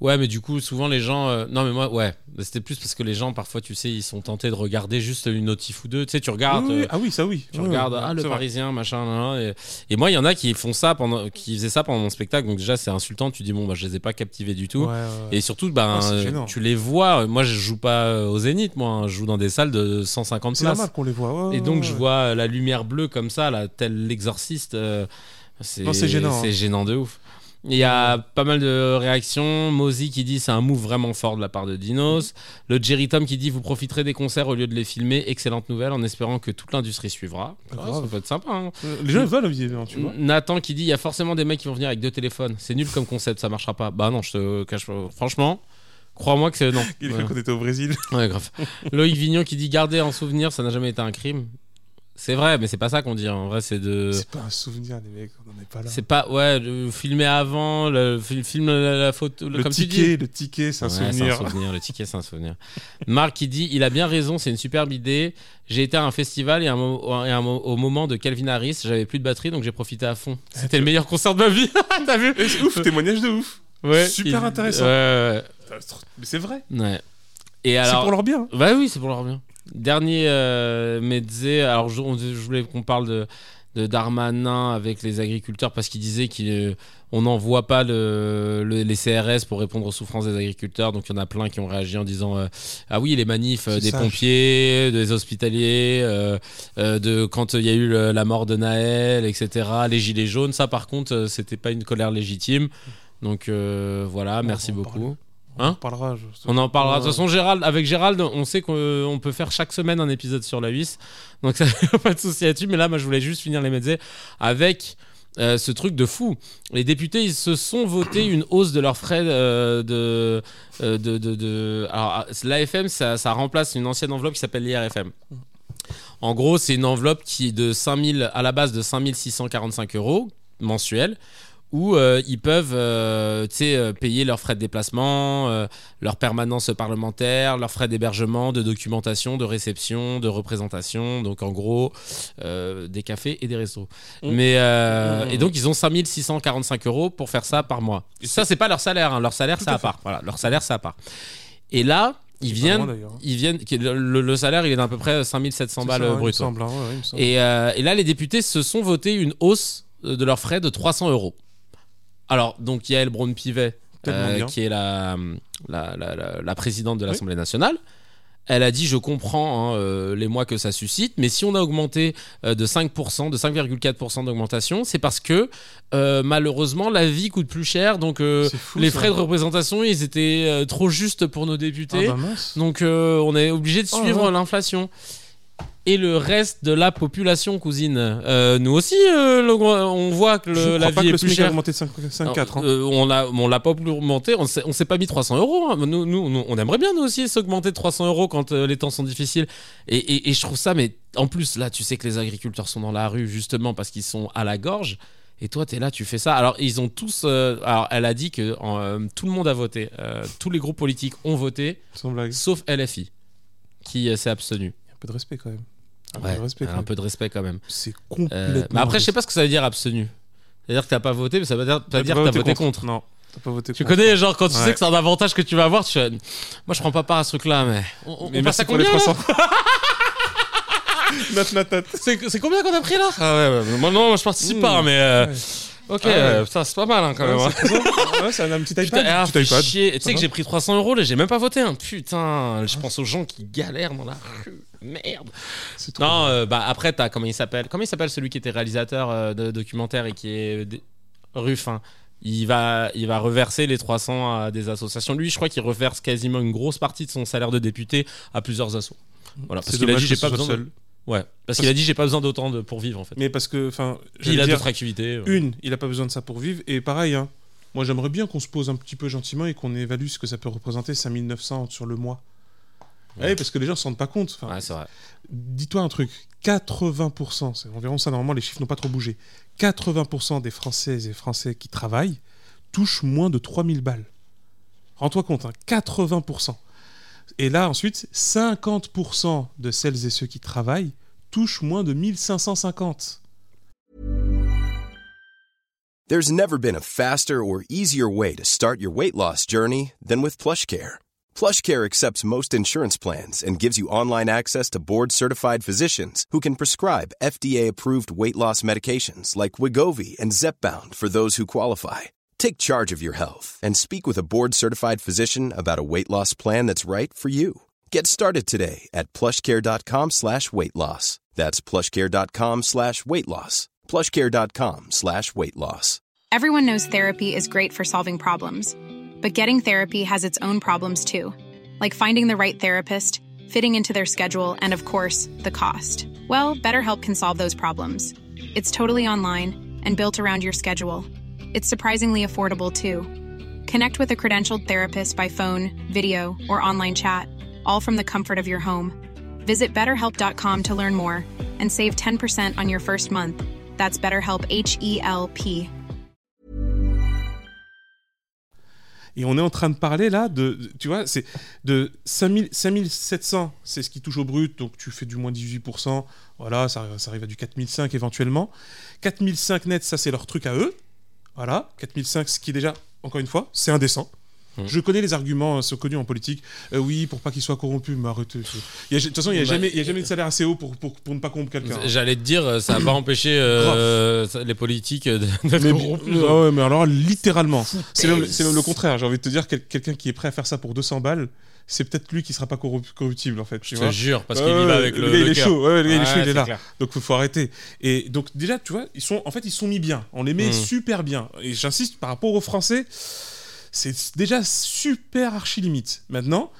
Ouais, mais du coup, souvent les gens. euh, Non, mais moi, ouais. C'était plus parce que les gens, parfois, tu sais, ils sont tentés de regarder juste une notif ou deux. Tu sais, tu regardes. Oui, oui, euh, Ah oui, ça oui. tu regardes, ah, le c'est vrai. parisien, machin, nan, nan, et, et moi, il y en a qui font ça pendant, qui faisaient ça pendant mon spectacle, donc déjà, c'est insultant, tu dis, bon, bah, je les ai pas captivés du tout. Ouais, ouais, ouais. Et surtout, ben, Ah, c'est euh, gênant. tu les vois, moi, je joue pas euh, au Zénith, moi, hein, je joue dans des salles de 150 C'est places. normal qu'on les voit. ouais, Et donc, ouais, je vois la lumière bleue comme ça, là, tel l'exorciste. euh, c'est Non, c'est gênant, hein. C'est gênant de ouf. Il y a pas mal de réactions. Mozy qui dit c'est un move vraiment fort de la part de Dinos. Le Jerry Tom qui dit vous profiterez des concerts au lieu de les filmer. Excellente nouvelle en espérant que toute l'industrie suivra. Ah, ça peut être sympa. hein. Euh, Les gens veulent tu vois. Nathan qui dit il y a forcément des mecs qui vont venir avec deux téléphones. C'est nul comme concept, ça marchera pas. Bah non, je te cache pas. Franchement, crois-moi que c'est non. Il Ouais. quand t'étais au Brésil. Ouais, grave. Loïc Vignon qui dit garder en souvenir, ça n'a jamais été un crime. C'est vrai, mais c'est pas ça qu'on dit. En vrai, c'est de. C'est pas un souvenir, les mecs, on n'en est pas là. C'est pas. Ouais, le filmer avant, le film la, la photo. Le comme tu dis. ticket, le ticket, c'est un Ouais, souvenir. C'est un souvenir. Le ticket, c'est un souvenir. Marc qui dit il a bien raison, c'est une superbe idée. J'ai été à un festival et, un mo- et un mo- au moment de Calvin Harris, j'avais plus de batterie donc j'ai profité à fond. Ah, C'était le meilleur concert de ma vie. T'as vu? C'est ouf, témoignage de ouf. Ouais. Super il- intéressant. Ouais, Mais c'est vrai. ouais. Et C'est alors. pour leur bien. Bah oui, c'est pour leur bien. Dernier euh, Medze, alors je, on- je voulais qu'on parle de, de Darmanin avec les agriculteurs parce qu'il disait qu'on n'envoie pas le, le- les CRS pour répondre aux souffrances des agriculteurs. Donc il y en a plein qui ont réagi en disant euh, Ah oui, les manifs euh, des sage. pompiers, des hospitaliers, euh, euh, de, quand il y a eu le- la mort de Naël, etc., les gilets jaunes, ça par contre, euh, c'était pas une colère légitime. Donc euh, voilà, On merci beaucoup. parler. Hein On en parlera. je- On en parlera. De toute façon, Gérald, avec Gérald, on sait qu'on on peut faire chaque semaine un épisode sur la vis. Donc, ça pas de souci là-dessus. Mais là, moi, je voulais juste finir les médias avec euh, ce truc de fou. Les députés, ils se sont votés une hausse de leurs frais euh, de, euh, de, de, de- Alors, l'AFM, ça, ça remplace une ancienne enveloppe qui s'appelle l'IRFM. En gros, c'est une enveloppe qui est de 5000, à la base de 5645 euros mensuels où euh, ils peuvent euh, euh, payer leurs frais de déplacement, euh, leur permanence parlementaire, leurs frais d'hébergement, de documentation, de réception, de représentation. Donc en gros, euh, des cafés et des restos. Mmh. Mais, Mmh. Et donc ils ont 5645 euros pour faire ça par mois. Et ça, c'est pas leur salaire. hein. Leur salaire, c'est à part. Voilà, leur salaire, c'est à part. Et là, ils C'est pas viennent, loin, ils viennent, le, salaire, il est d'à peu près 5700 C'est balles brut. hein. Et, et là, les députés se sont votés une hausse de leurs frais de 300 euros. Alors, donc Yael Braun-Pivet, euh, qui est la, la, la- présidente de l'Assemblée nationale. Elle a dit Je comprends hein, euh, les mois que ça suscite, mais si on a augmenté euh, de 5%, de 5,4% d'augmentation, c'est parce que euh, malheureusement la vie coûte plus cher. Donc fou, les ça. frais de représentation, ils étaient trop justes pour nos Ah députés. bah mince. Donc on est obligé de Oh suivre l'inflation. Et le reste de la population, cousine. Euh, nous aussi, euh, le- on voit que le- la crois pas vie que est le plus chère. augmenté de 5 5,4. hein. Euh, on l'a, on l'a pas augmenté. On s'est, on s'est pas mis 300 euros. hein. Nous, on aimerait bien nous aussi s'augmenter de 300 euros quand les temps sont difficiles. Et, et- et je trouve ça, mais en plus là, tu sais que les agriculteurs sont dans la rue justement parce qu'ils sont à la gorge. Et toi, tu es là, tu fais ça. Alors, ils ont tous. euh, alors, elle a dit que euh, tout le monde a voté. Euh, tous les groupes politiques ont voté, Sans blague. sauf LFI, qui s'est abstenu. Un peu de respect quand même. Un peu de respect quand un même. peu de respect quand même. C'est Euh, complètement. mais après, je sais pas ce que ça veue dire abstenu. C'est-à-dire que t'as pas voté, mais ça veut dire, ça veut dire que t'as voté contre. Non, t'as pas voté Tu contre. connais, genre, quand tu Ouais. sais que c'est un avantage que tu vas avoir, tu fais, Moi, je prends pas part à ce truc-là, mais. On, on Mais passe à pour les combien là 300. Nat, nat, nat. C'est c'est combien qu'on a pris là? Ah ouais, ouais, moi non, moi je participe Mmh. pas, mais. euh, Ouais. Ok, Ah ouais. euh, putain, c'est pas mal hein, quand même. Ouais, hein. Ouais, c'est un petit Putain, iPad. ah, Petit fais iPad. chier. Tu sais que va j'ai pris 300 euros là, j'ai même pas voté. hein. Putain, je pense aux gens qui galèrent dans la rue. Merde. C'est trop. Non, euh, bah après, t'as comment il s'appelle Comment il s'appelle celui qui était réalisateur euh, de documentaire et qui est euh, Ruffin il va, il va reverser les 300 à des associations. Lui, je crois qu'il reverse quasiment une grosse partie de son salaire de député à plusieurs assos. Voilà, parce qu'il a dommage dit j'ai que pas ce soit besoin. De... seul. Ouais, parce Parce qu'il a dit j'ai pas besoin d'autant de pour vivre en fait. Mais parce que, enfin, il a d'autres activités. une, il a pas besoin de ça pour vivre. Et pareil, hein, moi j'aimerais bien qu'on se pose un petit peu gentiment et qu'on évalue ce que ça peut représenter 5900 sur le mois. Ouais. Eh, parce que les gens se rendent pas compte. Enfin, Ouais, c'est vrai. Dis-toi un truc, 80%, c'est environ ça, normalement les chiffres n'ont pas trop bougé, 80% des Françaises et Français qui travaillent touchent moins de 3000 balles. Rends-toi compte, hein, 80%. Et là ensuite, 50% de celles et ceux qui travaillent touchent moins de 1550. There's never been a faster or easier way to start your weight loss journey than with PlushCare. PlushCare accepts most insurance plans and gives you online access to board-certified physicians who can prescribe FDA-approved weight loss medications like Wigovi and Zepbound for those who qualify. Take charge of your health and speak with a board-certified physician about a weight loss plan that's right for you. Get started today at plushcare.com slash weight loss. That's plushcare.com slash weight loss. plushcare.com slash weight loss. Everyone knows therapy is great for solving problems, but getting therapy has its own problems too, like finding the right therapist, fitting into their schedule, and of course, the cost. Well, BetterHelp can solve those problems. It's totally online and built around your schedule. It's surprisingly affordable too. Connect with a credentialed therapist by phone, video, or online chat, all from the comfort of your home. Visit betterhelp.com to learn more and save 10% on your first month. That's BetterHelp H E L P. Et on est en train de parler là de, tu vois, c'est de 5000 5700, c'est ce qui touche au brut, donc tu fais du moins 18%, voilà, ça, ça arrive à du 4005 éventuellement. 4005 net, ça c'est leur truc à eux, voilà, 4005, ce qui est déjà, encore une fois, c'est indécent. Mhm. Je connais les arguments, euh, connus en politique. Euh, oui, pour pas qu'ils soient corrompus, mais arrêtez. c'est- Il y a- De toute façon, il n'y a, Bah, jamais- il y a jamais de salaire assez haut pour, pour, pour ne pas corrompre quelqu'un. hein. J'allais te dire, euh, ça n'a pas empêché euh, les politiques euh, d'être corrompus. ah ouais, mais alors littéralement, c'est même, c'est même le contraire. J'ai envie de te dire, quel- quelqu'un qui est prêt à faire ça pour 200 balles, c'est peut-être lui qui sera pas corrup- corruptible en fait. tu Je vois. te jure, parce qu'il y va avec le, gars, il est chaud, ouais, le gars, il est Ouais, chaud, il est c'est là. clair. Donc faut, faut arrêter. Et donc déjà, tu vois, ils sont, en fait, ils sont mis bien. On les met Mm. super bien. Et j'insiste, par rapport aux Français, c'est déjà super archi limite. Maintenant,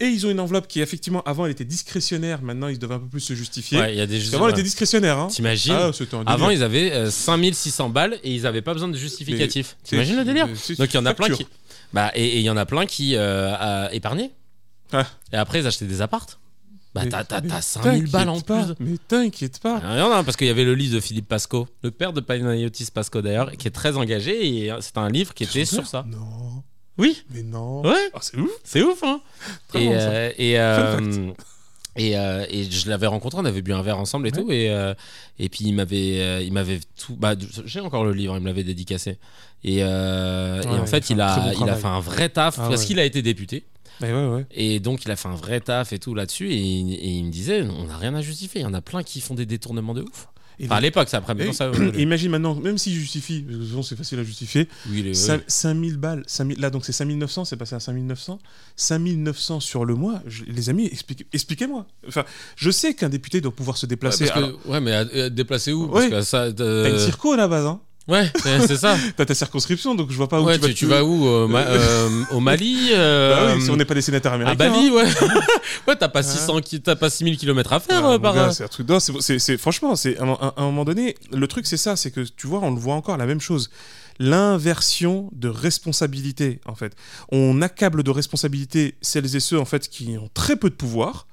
et ils ont une enveloppe qui effectivement avant elle était discrétionnaire. Maintenant, ils doivent un peu plus se justifier. Ouais, y a des Parce qu'avant, elle était discrétionnaire. Hein. T'imagines Ah. Avant, ils avaient euh, 5600 balles et ils avaient pas besoin de justificatif. T'imagines le délire Donc il y en a plein qui. Bah, et il y en a plein qui euh, a Et après, ils achetaient des appartes. Bah, t'as- t'as t'as 5000 balles en pas, plus. Mais t'inquiète pas. Ah, Il y en a, parce qu'il y avait le livre de Philippe Pasco, le père de Panayotis Pasco d'ailleurs, qui est très engagé et c'est un livre qui était sur ça. Non. Oui, Mais non. ouais, Ah, c'est ouf. c'est ouf, hein. Très et, ça. euh, et, euh, et, euh, et je l'avais rencontré, on avait bu un verre ensemble et Ouais. tout, et, et puis il m'avait, il m'avait tout. Bah, j'ai encore le livre, il me l'avait dédicacé. Et, en fait, il a, bon il a fait un vrai taf Ah parce ouais. qu'il a été député. Mais ouais, ouais. Et donc, il a fait un vrai taf et tout là-dessus. Et, il- et il me disait, on n'a rien à justifier. Il y en a plein qui font des détournements de ouf. Et Enfin, à l'époque, ça après. et- maintenant, ça, et imagine maintenant, même s'il justifie, parce que souvent c'est facile à justifier, oui, les- Cin- oui. 5000 balles, 5000 là donc c'est 5900, c'est passé à 5900. 5900 sur le mois, je- les amis, expliquez- expliquez-moi. Enfin, je sais qu'un député doit pouvoir se Ouais, déplacer. parce que- Alors, ouais, mais à, à déplacer où? Ouais. Parce que ça. T'as euh, une circo à la base, hein. Ouais, c'est ça. T'as ta circonscription, donc je vois pas où ouais, tu vas. tu, tu vas où euh, ma- euh, Au Mali Bah euh, oui, si on n'est pas des sénateurs À américains. Bali, hein. ouais. ouais, t'as pas 600, ki- t'as pas 6000 km à faire Ah, euh, par. c'est un truc d'or. Franchement, c'est à, à un moment donné, le truc c'est ça, c'est que tu vois, on le voit encore la même chose. L'inversion de responsabilité, en fait. On accable de responsabilité celles et ceux en fait qui ont très peu de pouvoir,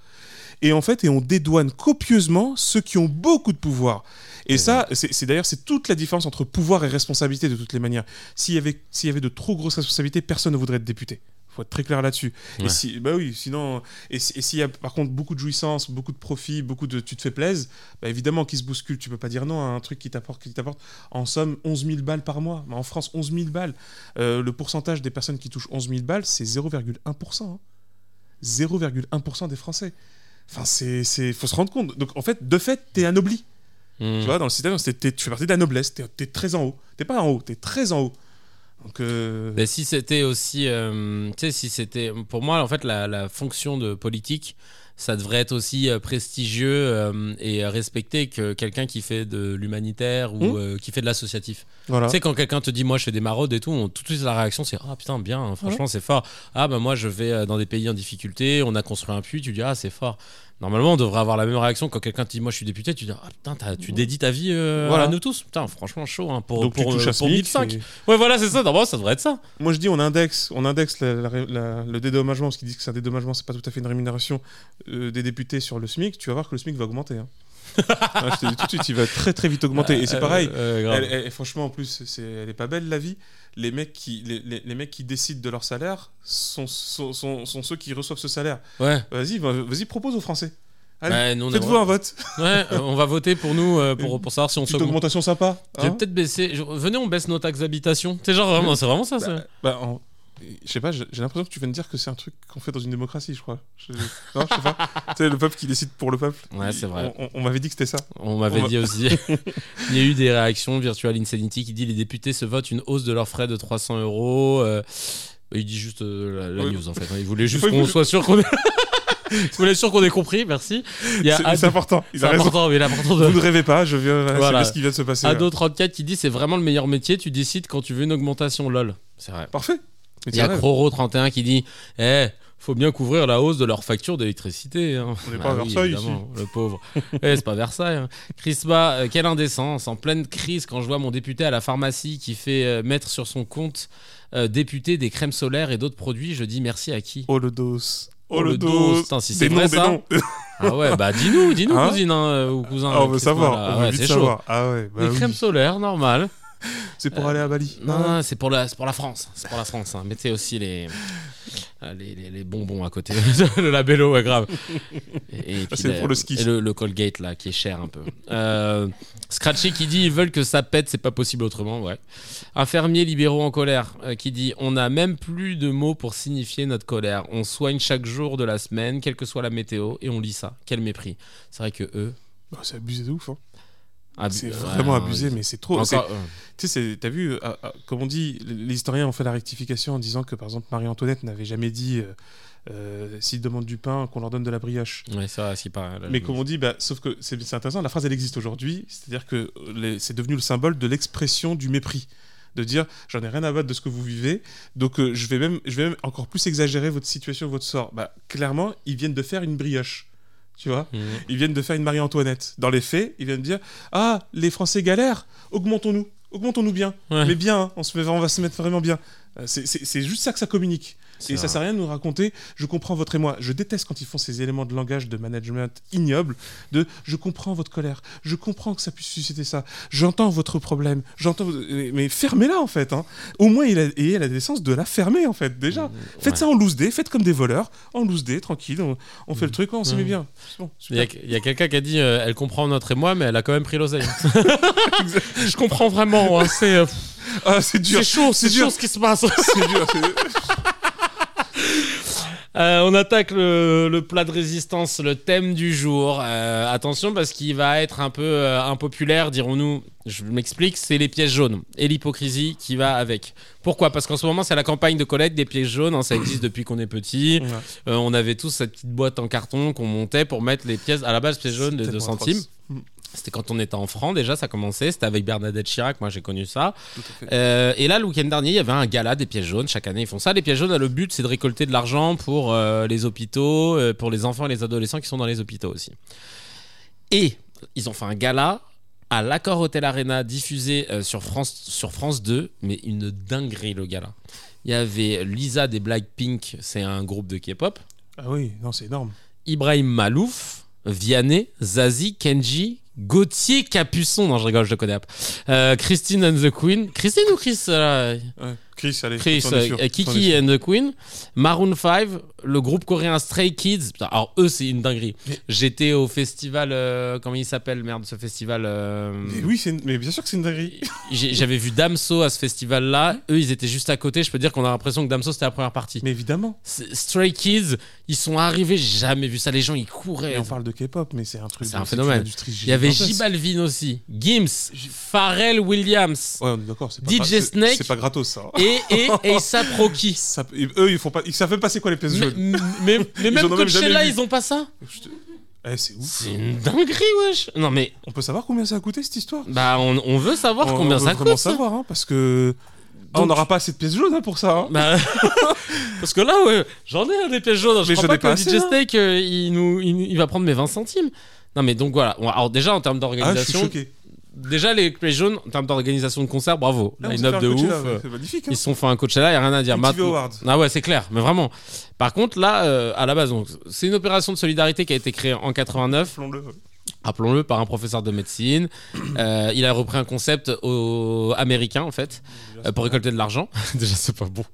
et en fait, et on dédouane copieusement ceux qui ont beaucoup de pouvoir. Et ça, c'est c'est d'ailleurs c'est toute la différence entre pouvoir et responsabilité de toutes les manières. S'il y avait s'il y avait de trop grosses responsabilités, personne ne voudrait être député. Faut être très clair là-dessus. Ouais. Et si, bah oui, sinon, et, si- et s'il y a par contre beaucoup de jouissance, beaucoup de profit, beaucoup de tu te fais plaisir, bah évidemment qu'il se bouscule. Tu peux pas dire non à un truc qui t'apporte, qui t'apporte en somme 11 000 balles par mois. Mais en France, 11 000 balles. Euh, le pourcentage des personnes qui touchent 11 000 balles, c'est 0,1%. hein. 0,1% des Français. Enfin, c'est, faut se rendre compte. Donc en fait, de fait, t'es anobli. hmm. Tu vois, dans le système, t'es- tu fais partie de la noblesse. T'es, t'es très en haut. T'es pas en haut, t'es très en haut. Donc, euh, Mais si c'était aussi, euh, tu sais, si c'était, pour moi, en fait, la, la fonction de politique, ça devrait être aussi euh, prestigieux euh, et respecté que quelqu'un qui fait de l'humanitaire ou Hmm. euh, qui fait de l'associatif. voilà. Tu sais, quand quelqu'un te dit, moi, je fais des maraudes et tout, on- tout de suite la réaction, c'est, ah putain, bien, hein, franchement, c'est fort. Ah, bah moi, je vais dans des pays en difficulté, on a construit un puits, tu dis, ah, c'est fort. Normalement, on devrait avoir la même réaction quand quelqu'un te dit, moi, je suis député, tu dis, ah putain, tu dédies ta vie euh, Voilà. à nous tous. Putain, franchement, chaud, hein, pour, Donc, tu pour, touches euh, à pour SMIC, 1005. et- Ouais, voilà, c'est ça, normalement, ça devrait être ça. Moi je dis on indexe, on indexe la- la- la- le dédommagement parce qu'ils disent que c'est un dédommagement, c'est pas tout à fait une rémunération euh, des députés sur le SMIC. Tu vas voir que le SMIC va augmenter. hein. Ah, je te dis tout de suite, il va très très vite augmenter. Et c'est Euh, pareil. euh. Elle- elle- franchement, en plus, elle est pas belle la vie. Les mecs qui, les, les- les mecs qui décident de leur salaire sont, sont, sont- sont ceux qui reçoivent ce salaire. Ouais. Vas-y, va- vas-y, propose aux Français. Allez, on faites-vous un vote. Ouais, euh, on va voter pour nous euh, pour, pour savoir si on s'augmente. augmentation sympa. Hein. peut-être baisser. je- Venez, on baisse nos taxes d'habitation. C'est genre vraiment, c'est vraiment ça. ça. Bah, bah, en- Je sais pas, j'ai l'impression que tu viens de dire que c'est un truc qu'on fait dans une démocratie, je crois. Je... Non, je sais pas. tu sais, le peuple qui décide pour le peuple. Ouais, c'est vrai. On, on- on m'avait dit que c'était ça. On m'avait dit aussi. Il y a eu des réactions. Virtual Insanity qui dit les députés se votent une hausse de leurs frais de 300 euros. euh, Il dit juste euh, la, la Oui. news en fait. Il voulait juste Oui, qu'on soit sûr qu'on voulait être sûr qu'on ait compris. Merci. C'est Ad- important. C'est important, mais important de. Vous ne rêvez pas, je viens. Voilà. C'est ce qui vient de se passer. là. Ado34 qui dit c'est vraiment le meilleur métier. Tu décides quand tu veux une augmentation. Lol. C'est vrai. Parfait. Il y a tu rêves. Croro31 qui dit Eh, faut bien couvrir la hausse de leur facture d'électricité. hein. On n'est pas à oui, Versailles, évidemment, Le pauvre. Eh, c'est pas Versailles. hein. Crispa, euh, quelle indécence. En pleine crise, quand je vois mon député à la pharmacie qui fait euh, mettre sur son compte euh, député des crèmes solaires et d'autres produits, je dis merci à qui? Oh le dos. Oh, le dos. Putain, si c'est vrai, des ça. noms. Ah ouais, bah dis-nous, dis-nous, Hein cousine hein, euh, ou cousin. Ah, on veut savoir. là. On veut vite chaud. savoir. Ah ouais. bah Des oui. crèmes solaires, normal. C'est pour aller à Bali. Non, non, c'est pour la, pour la France. C'est pour la France. hein. Mettez aussi les, euh, les, les, les bonbons à côté. le labello, ouais, grave. Et, et c'est pour le ski. Et le, le Colgate, là, qui est cher un peu. Euh, Scratchy qui dit ils veulent que ça pète, c'est pas possible autrement, ouais. Un fermier libéraux en colère euh, qui dit on n'a même plus de mots pour signifier notre colère. On soigne chaque jour de la semaine, quelle que soit la météo, et on lit ça. Quel mépris. C'est vrai que eux. Bah, c'est abusé de ouf. hein. C'est vraiment abusé, mais c'est trop. euh, Tu sais, t'as vu, euh, ah, comme on dit, les historiens ont fait la rectification en disant que, par exemple, Marie-Antoinette n'avait jamais dit euh, euh, s'ils demandent du pain, qu'on leur donne de la brioche. ouais, qui paraît. là, Mais je- comme on dit, bah, sauf que c'est intéressant, la phrase elle existe aujourd'hui, c'est-à-dire que c'est devenu le symbole de l'expression du mépris. De dire j'en ai rien à battre de ce que vous vivez, donc euh, je, vais même, je vais même encore plus exagérer votre situation, votre sort. Bah, clairement, ils viennent de faire une brioche. Tu vois Mhm. Ils viennent de faire une Marie-Antoinette. Dans les faits, ils viennent de dire Ah, les Français galèrent, augmentons-nous, augmentons-nous bien. Ouais. Mais bien, hein, on, se on va se mettre vraiment bien. Euh, c'est juste ça que ça communique. Et ça sert à rien de nous raconter, je comprends votre émoi. Je déteste quand ils font ces éléments de langage de management ignobles, de je comprends votre colère, je comprends que ça puisse susciter ça, j'entends votre problème, j'entends. Mais fermez-la en fait. hein. Au moins, il a, et elle a la décence de la fermer en fait, déjà. Faites ouais. ça en loose day, faites comme des voleurs, en loose day, tranquille, on, on fait le truc, on s'y met bien. Bon, Il y a, quelqu'un qui a dit euh, elle comprend notre émoi, mais elle a quand même pris l'oseille. Je comprends vraiment, hein, c'est euh, Ah, c'est dur. c'est chaud, c'est dur. ce qui se passe. C'est dur. Euh, on attaque le, le plat de résistance, le thème du jour. Euh, attention parce qu'il va être un peu euh, impopulaire, dirons-nous. Je m'explique, c'est les pièces jaunes et l'hypocrisie qui va avec. Pourquoi? Parce qu'en ce moment, c'est la campagne de collecte des pièces jaunes. hein, ça existe depuis qu'on est petit. Ouais. On avait tous cette petite boîte en carton qu'on montait pour mettre les pièces. À la base, pièces jaunes de C'était 2 tellement centimes. atroce. C'était quand on était en francs déjà, ça commençait. C'était avec Bernadette Chirac, moi j'ai connu ça. Euh, et là, le week-end dernier, il y avait un gala des pièces jaunes. Chaque année, ils font ça. Les pièces jaunes, le but, c'est de récolter de l'argent pour euh, les hôpitaux, euh, pour les enfants et les adolescents qui sont dans les hôpitaux aussi. Et ils ont fait un gala à l'Accord Hotel Arena, diffusé euh, sur, France, sur France 2, mais une dinguerie le gala. Il y avait Lisa des Blackpink, c'est un groupe de K-pop. Ah oui, non, c'est énorme. Ibrahim Malouf, Vianney, Zazie, Kenji, Gauthier Capuçon. Non, je rigole, je le connais. pas. Euh, Christine and the Queen. Christine ou Chris euh, Ouais. Chris, allez. Chris, euh, Kiki and the Queen, Maroon 5, le groupe coréen Stray Kids. Putain, alors eux, c'est une dinguerie. Mais- J'étais au festival, euh, comment il s'appelle, merde, ce festival. euh, Mais oui, une- mais bien sûr que c'est une dinguerie. J'avais vu Damso à ce festival-là. Eux, ils étaient juste à côté. Je peux dire qu'on a l'impression que Damso c'était la première partie. Mais évidemment. Stray Kids, ils sont arrivés. J'ai jamais vu ça. Les gens, ils couraient. Et on parle de K-pop, mais c'est un truc. C'est un phénomène. Il y avait J. Balvin aussi, Gims, Pharrell Williams Ouais, on est d'accord. pas DJ c'est- Snake. C'est pas gratos ça. et, et A$AP Rocky. Ça- et eux, ils font pas. Ils savent même pas c'est quoi les pièces jaunes. mais, mais Ils même Coachella, vu. ils ont pas ça. Je te- Eh, c'est ouf. C'est une dinguerie, wesh. Non, mais On peut savoir combien ça a coûté cette histoire? Bah, on, on veut savoir On- combien on veut ça vraiment coûte. ça. savoir, hein, parce que. Ah, on Donc- n'aura pas assez de pièces jaunes hein, pour ça. hein. Bah, parce que là, ouais, j'en ai hein, des pièces jaunes. Je Mais crois j'en pas ai que pas le assez, DJ hein. Steak, euh, il, nous, il, il va prendre mes 20 centimes. Non, mais donc voilà. Alors, déjà, en termes Ah, je suis d'organisation, choqué. Déjà, les pièces jaunes, en termes d'organisation de concert, bravo. Ah, Line up de ouf. euh, C'est magnifique. hein. Ils se sont fait un Coachella, il a rien à dire. Maintenant-. Ah ouais, c'est clair, mais vraiment. Par contre, là, euh, à la base, c'est une opération de solidarité qui a été créée en 89, Rappelons-le. rappelons-le, par un professeur de médecine. Euh, il a repris un concept au- américain, en fait, euh, pour récolter de l'argent. Déjà, c'est pas bon.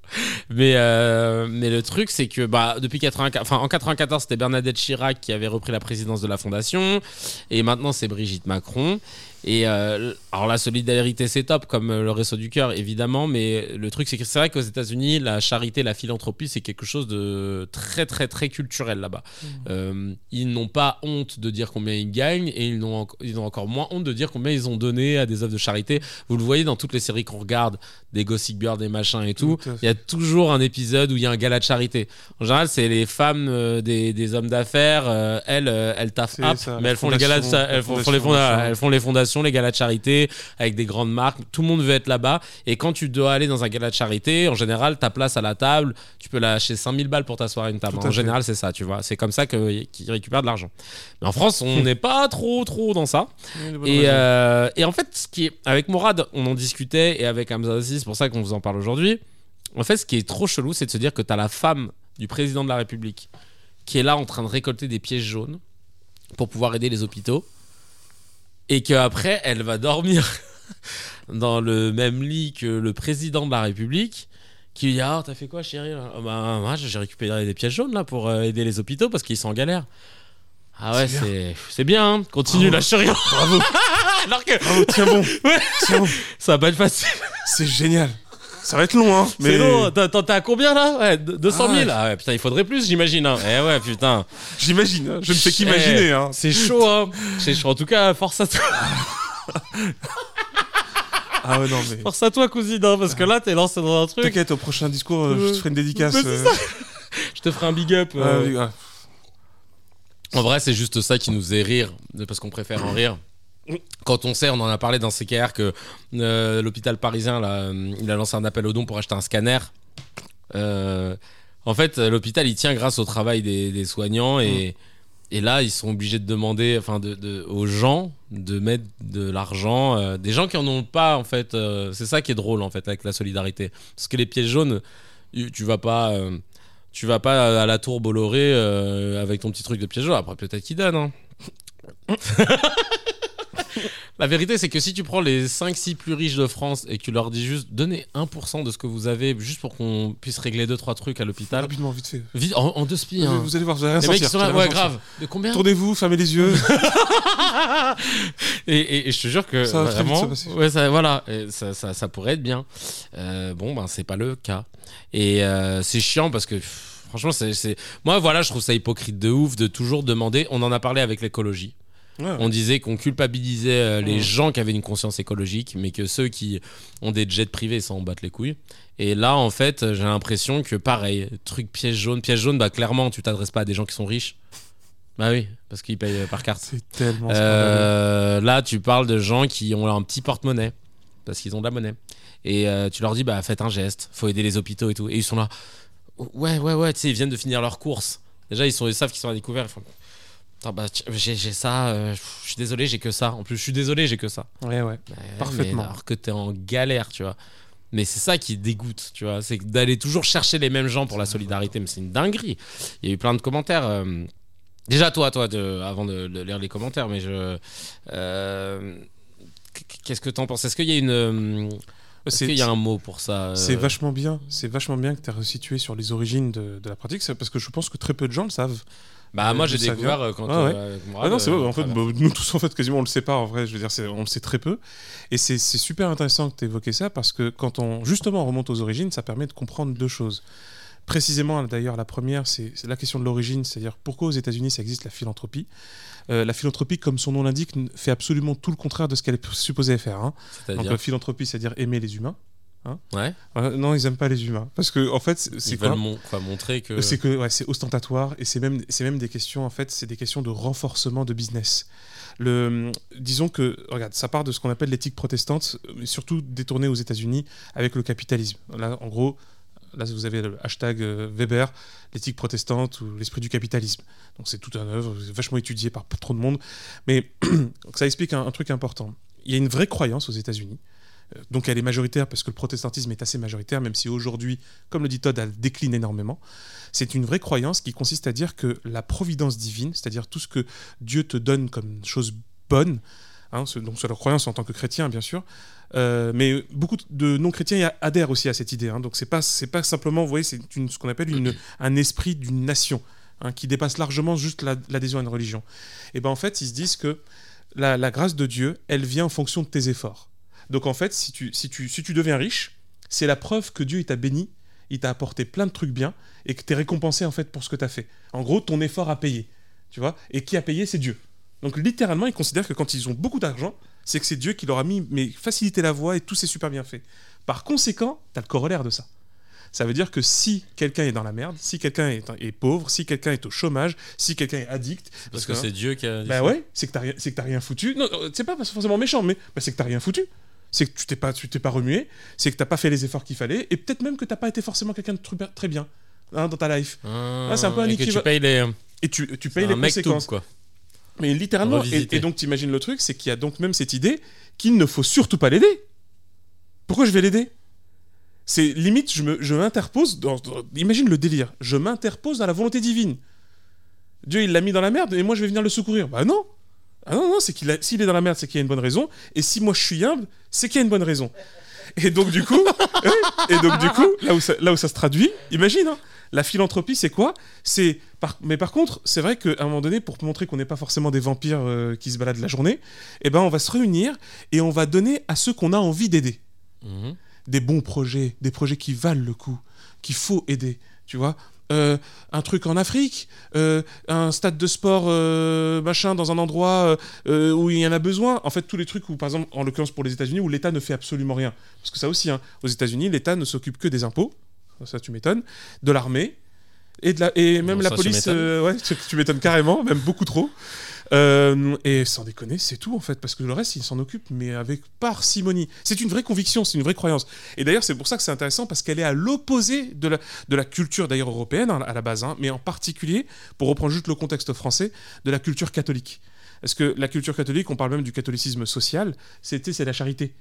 Mais, euh, mais le truc, c'est que bah, depuis 84, enfin, en 94, c'était Bernadette Chirac qui avait repris la présidence de la fondation. Et maintenant, c'est Brigitte Macron. Et euh, alors la solidarité c'est top comme le réseau du cœur évidemment mais le truc c'est que c'est vrai qu'aux États-Unis la charité la philanthropie c'est quelque chose de très très très culturel là-bas Euh, ils n'ont pas honte de dire combien ils gagnent et ils n'ont, ils ont encore moins honte de dire combien ils ont donné à des œuvres de charité vous le voyez dans toutes les séries qu'on regarde des Gossip Girl des machins et tout il y a toujours un épisode où il y a un gala de charité. En général c'est les femmes euh, des, des hommes d'affaires euh, elles euh, elles taffent C'est up, ça, mais elles font les galas de, elles font, les fonda- elles font les fondations les galas de charité avec des grandes marques. Tout le monde veut être là-bas. Et quand tu dois aller dans un gala de charité en général ta place à la table tu peux lâcher 5000 balles pour t'asseoir à une table. Tout en général c'est ça tu vois. C'est comme ça qu'ils récupèrent de l'argent. Mais en France on n'est pas trop trop dans ça. Oui, et, et en fait, ce qui est, avec Mourad, on en discutait, et avec Hamza c'est pour ça qu'on vous en parle aujourd'hui. En fait, ce qui est trop chelou, c'est de se dire que tu as la femme du président de la République qui est là en train de récolter des pièges jaunes pour pouvoir aider les hôpitaux, et qu'après, elle va dormir dans le même lit que le président de la République. Qui lui dit Ah, t'as fait quoi, chérie? Moi, j'ai récupéré des pièges jaunes là pour euh, aider les hôpitaux parce qu'ils sont en galère. Ah ouais, C'est c'est bien, hein. continue, lâche rien. Bravo, Alors que bravo, tiens bon. Ouais. Tiens bon. ça va pas être facile. C'est génial. Ça va être long, hein. Mais C'est long. T'es à combien là? Ouais, de- 200 000 Ah Ah ouais, putain, il faudrait plus, j'imagine. Hein. Eh ouais, putain. j'imagine. hein. Je ne fais qu'imaginer. Eh, Hein. C'est chaud, hein. C'est chaud. En tout cas, force à toi. Ah ouais, non, mais. Force à toi, cousine, hein, parce que là, t'es lancé dans un truc. T'inquiète, au prochain discours, euh, je te ferai une dédicace. Euh. ça. Je te ferai un big up. Ah, euh. oui, ah. En vrai, c'est juste ça qui nous faisait rire, parce qu'on préfère en rire. Quand on sait, on en a parlé dans CKR, que euh, l'hôpital parisien, là, euh, il a lancé un appel aux dons pour acheter un scanner. Euh, en fait, l'hôpital, il tient grâce au travail des, des soignants et, et là, ils sont obligés de demander enfin, de, de- aux gens de mettre de l'argent. euh, des gens qui en ont pas, en fait. c'est ça qui est drôle, en fait, avec la solidarité. Parce que les pièces jaunes, tu tu vas pas. Tu vas pas à la tour Bolloré euh, avec ton petit truc de jaune. Après, peut-être qu'ils donnent. hein. la vérité, c'est que si tu prends les 5-6 plus riches de France et que tu leur dis juste donnez 1% de ce que vous avez juste pour qu'on puisse régler 2-3 trucs à l'hôpital. Rapidement, vite fait. Vite, en, en deux spies. hein. Vous allez voir, vous allez rien Les mecs, ils sentir, sont là, ouais, grave. De combien Tournez-vous, fermez les yeux. et, et- et je te jure que Ça va très vite vraiment, se ouais, ça, voilà, ça, ça, ça pourrait être bien. Euh, bon, ben c'est pas le cas. Et euh, c'est chiant parce que pff, Franchement, c'est, moi, voilà, je trouve ça hypocrite de ouf de toujours demander. On en a parlé avec l'écologie. Ouais. On disait qu'on culpabilisait euh, les Ouais. gens qui avaient une conscience écologique, mais que ceux qui ont des jets privés s'en battent les couilles. Et là, en fait, j'ai l'impression que pareil, truc piège jaune, piège jaune, bah clairement, tu t'adresses pas à des gens qui sont riches. Bah oui, parce qu'ils payent euh, par carte. C'est tellement. Euh, là, tu parles de gens qui ont un petit porte-monnaie parce qu'ils ont de la monnaie. Et euh, tu leur dis, bah faites un geste, faut aider les hôpitaux et tout. Et ils sont là, ouais, ouais, ouais, tu sais, ils viennent de finir leurs courses. Déjà, ils, sont, ils savent qu'ils sont à découvert. Ils font, Attends, bah, j'ai j'ai ça, euh, je suis désolé, j'ai que ça. En plus, je suis désolé, j'ai que ça. Ouais, ouais. Bah, Parfaitement. mais alors que t'es en galère, tu vois. Mais c'est ça qui dégoûte, tu vois. C'est d'aller toujours chercher les mêmes gens pour la solidarité. Mais c'est une dinguerie. Il y a eu plein de commentaires. euh, Déjà, toi, toi, de- avant de, de lire les commentaires, mais je. euh, Qu'est-ce que t'en penses? Est-ce qu'il y a une. Est-ce qu'il y a un mot pour ça euh, C'est vachement bien. C'est vachement bien que tu as resitué sur les origines de, de la pratique, parce que je pense que très peu de gens le savent. Bah, moi, Euh, j'ai découvert vient. euh, quand. Ah ouais. euh, avec Mourad, Ah non, c'est vrai. En fait, bah, nous tous, en fait, quasiment, on le sait pas. En vrai, je veux dire, on le sait très peu. Et c'est c'est super intéressant que tu évoqué ça parce que quand on justement on remonte aux origines, ça permet de comprendre deux choses. Précisément, d'ailleurs, la première, c'est la question de l'origine, c'est-à-dire pourquoi aux États-Unis ça existe la philanthropie. Euh, la philanthropie, comme son nom l'indique, fait absolument tout le contraire de ce qu'elle est supposée faire. hein. Donc, la philanthropie, c'est-à-dire aimer les humains. Ouais. Euh, non, ils aiment pas les humains parce que en fait, c'est- quoi veulent mon- quoi, montrer que. c'est que ouais, c'est ostentatoire et c'est même c'est même des questions en fait c'est des questions de renforcement de business. Le disons que regarde ça part de ce qu'on appelle l'éthique protestante surtout détournée aux États-Unis avec le capitalisme. Là en gros là vous avez le hashtag euh, Weber l'éthique protestante ou l'esprit du capitalisme. Donc c'est tout un œuvre vachement étudié par trop de monde mais ça explique un, un truc important. Il y a une vraie croyance aux États-Unis euh, donc elle est majoritaire parce que le protestantisme est assez majoritaire, même si aujourd'hui, comme le dit Todd, elle décline énormément. C'est une vraie croyance qui consiste à dire que la providence divine, c'est-à-dire tout ce que Dieu te donne comme chose bonne, hein, donc c'est leur croyance en tant que chrétien bien sûr, euh, mais beaucoup de non-chrétiens adhèrent aussi à cette idée. hein. donc c'est pas pas simplement, vous voyez, c'est ce qu'on appelle un esprit d'une nation hein, qui dépasse largement juste la- l'adhésion à une religion. Et ben en fait, ils se disent que la, grâce de Dieu, elle vient en fonction de tes efforts. Donc en fait, si tu, deviens riche, c'est la preuve que Dieu t'a béni, il t'a apporté plein de trucs bien et que tu es récompensé en fait pour ce que tu as fait. En gros, ton effort a payé. Tu vois Et qui a payé C'est Dieu. Donc littéralement, ils considèrent que quand ils ont beaucoup d'argent, c'est que c'est Dieu qui leur a mis mais facilité la voie et tout s'est super bien fait. Par conséquent, tu as le corollaire de ça. Ça veut dire que si quelqu'un est dans la merde, si quelqu'un est, est pauvre, si quelqu'un est au chômage, si quelqu'un est addict, Parce que c'est Dieu qui a. dit bah ça. ouais, c'est que t'as rien, c'est foutu. Non, euh, c'est pas forcément méchant, mais bah, c'est que t'as rien foutu. C'est que tu t'es pas, tu t'es pas remué. C'est que t'as pas fait les efforts qu'il fallait, et peut-être même que t'as pas été forcément quelqu'un de très bien hein, dans ta life. Ah, Ah, c'est un peu un et que tu payes les. Et tu, tu c'est payes les conséquences. tout, quoi. Mais littéralement. Et, donc t'imagines le truc, c'est qu'il y a donc même cette idée qu'il ne faut surtout pas l'aider. Pourquoi je vais l'aider? C'est limite, je me, je m'interpose. Dans, dans- imagine le délire. Je m'interpose dans la volonté divine. Dieu, il l'a mis dans la merde, et moi je vais venir le secourir. Bah non. Ah non, non, c'est qu'il a- s'il est dans la merde, c'est qu'il y a une bonne raison. Et si moi je suis humble, c'est qu'il y a une bonne raison. Et donc du coup, et donc du coup, là où ça, là où ça se traduit, imagine, hein, la philanthropie, c'est quoi? C'est par, mais par contre, c'est vrai qu'à un moment donné, pour montrer qu'on n'est pas forcément des vampires euh, qui se baladent la journée, eh ben on va se réunir et on va donner à ceux qu'on a envie d'aider Mhm. des bons projets, des projets qui valent le coup, qu'il faut aider, tu vois. Euh, un truc en Afrique, euh, un stade de sport euh, machin dans un endroit où il y en a besoin. En fait, tous les trucs où, par exemple, en l'occurrence pour les États-Unis, où l'État ne fait absolument rien. Parce que ça aussi, hein, aux États-Unis, l'État ne s'occupe que des impôts, ça tu m'étonnes, de l'armée et de la et même la police. euh, ouais, tu, tu m'étonnes carrément, même beaucoup trop. Euh, et sans déconner, c'est tout en fait, parce que le reste, il s'en occupe, mais avec parcimonie. C'est une vraie conviction, c'est une vraie croyance. Et d'ailleurs, c'est pour ça que c'est intéressant, parce qu'elle est à l'opposé de la, de la culture d'ailleurs européenne hein, à la base, hein, mais en particulier, pour reprendre juste le contexte français, de la culture catholique. Parce que la culture catholique, on parle même du catholicisme social, c'était c'est la charité.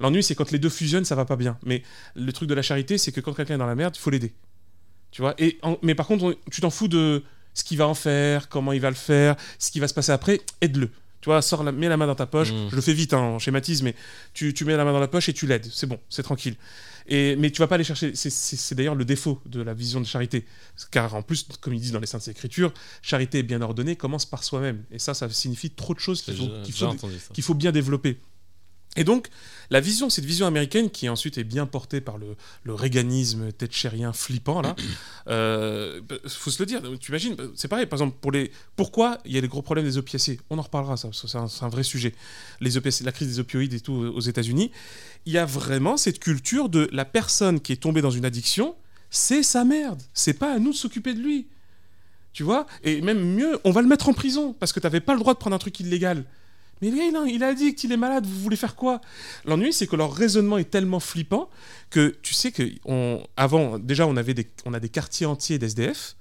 L'ennui, c'est quand les deux fusionnent, ça va pas bien. Mais le truc de la charité, c'est que quand quelqu'un est dans la merde, il faut l'aider. Tu vois et en- Mais par contre, on- tu t'en fous de ce qu'il va en faire, comment il va le faire, ce qui va se passer après, aide-le. Tu vois, sors la, mets la main dans ta poche. Mm. Je le fais vite, hein, en schématise, mais tu, tu mets la main dans la poche et tu l'aides. C'est bon, c'est tranquille. Et, mais tu vas pas aller chercher. c'est- d'ailleurs le défaut de la vision de charité. Car en plus, comme ils disent dans les Saintes Écritures, charité bien ordonnée commence par soi-même. Et ça, ça signifie trop de choses faut, faut, qu'il faut bien développer. Et donc, la vision, cette vision américaine qui ensuite est bien portée par le, le réganisme thatchérien flippant, là, euh, bah, faut se le dire, tu imagines, bah, c'est pareil, par exemple, pour les, pourquoi il y a les gros problèmes des opiacés? On en reparlera, ça, c'est un, un vrai sujet. Les opiacés, la crise des opioïdes et tout aux États-Unis, il y a vraiment cette culture de la personne qui est tombée dans une addiction, c'est sa merde, c'est pas à nous de s'occuper de lui. Tu vois? Et même mieux, on va le mettre en prison parce que t'avais pas le droit de prendre un truc illégal. Mais le gars, il, a- il a dit qu'il est malade, vous voulez faire quoi? L'ennui, c'est que leur raisonnement est tellement flippant que tu sais que on, avant, déjà, on, avait des, on a des quartiers entiers d'SDF,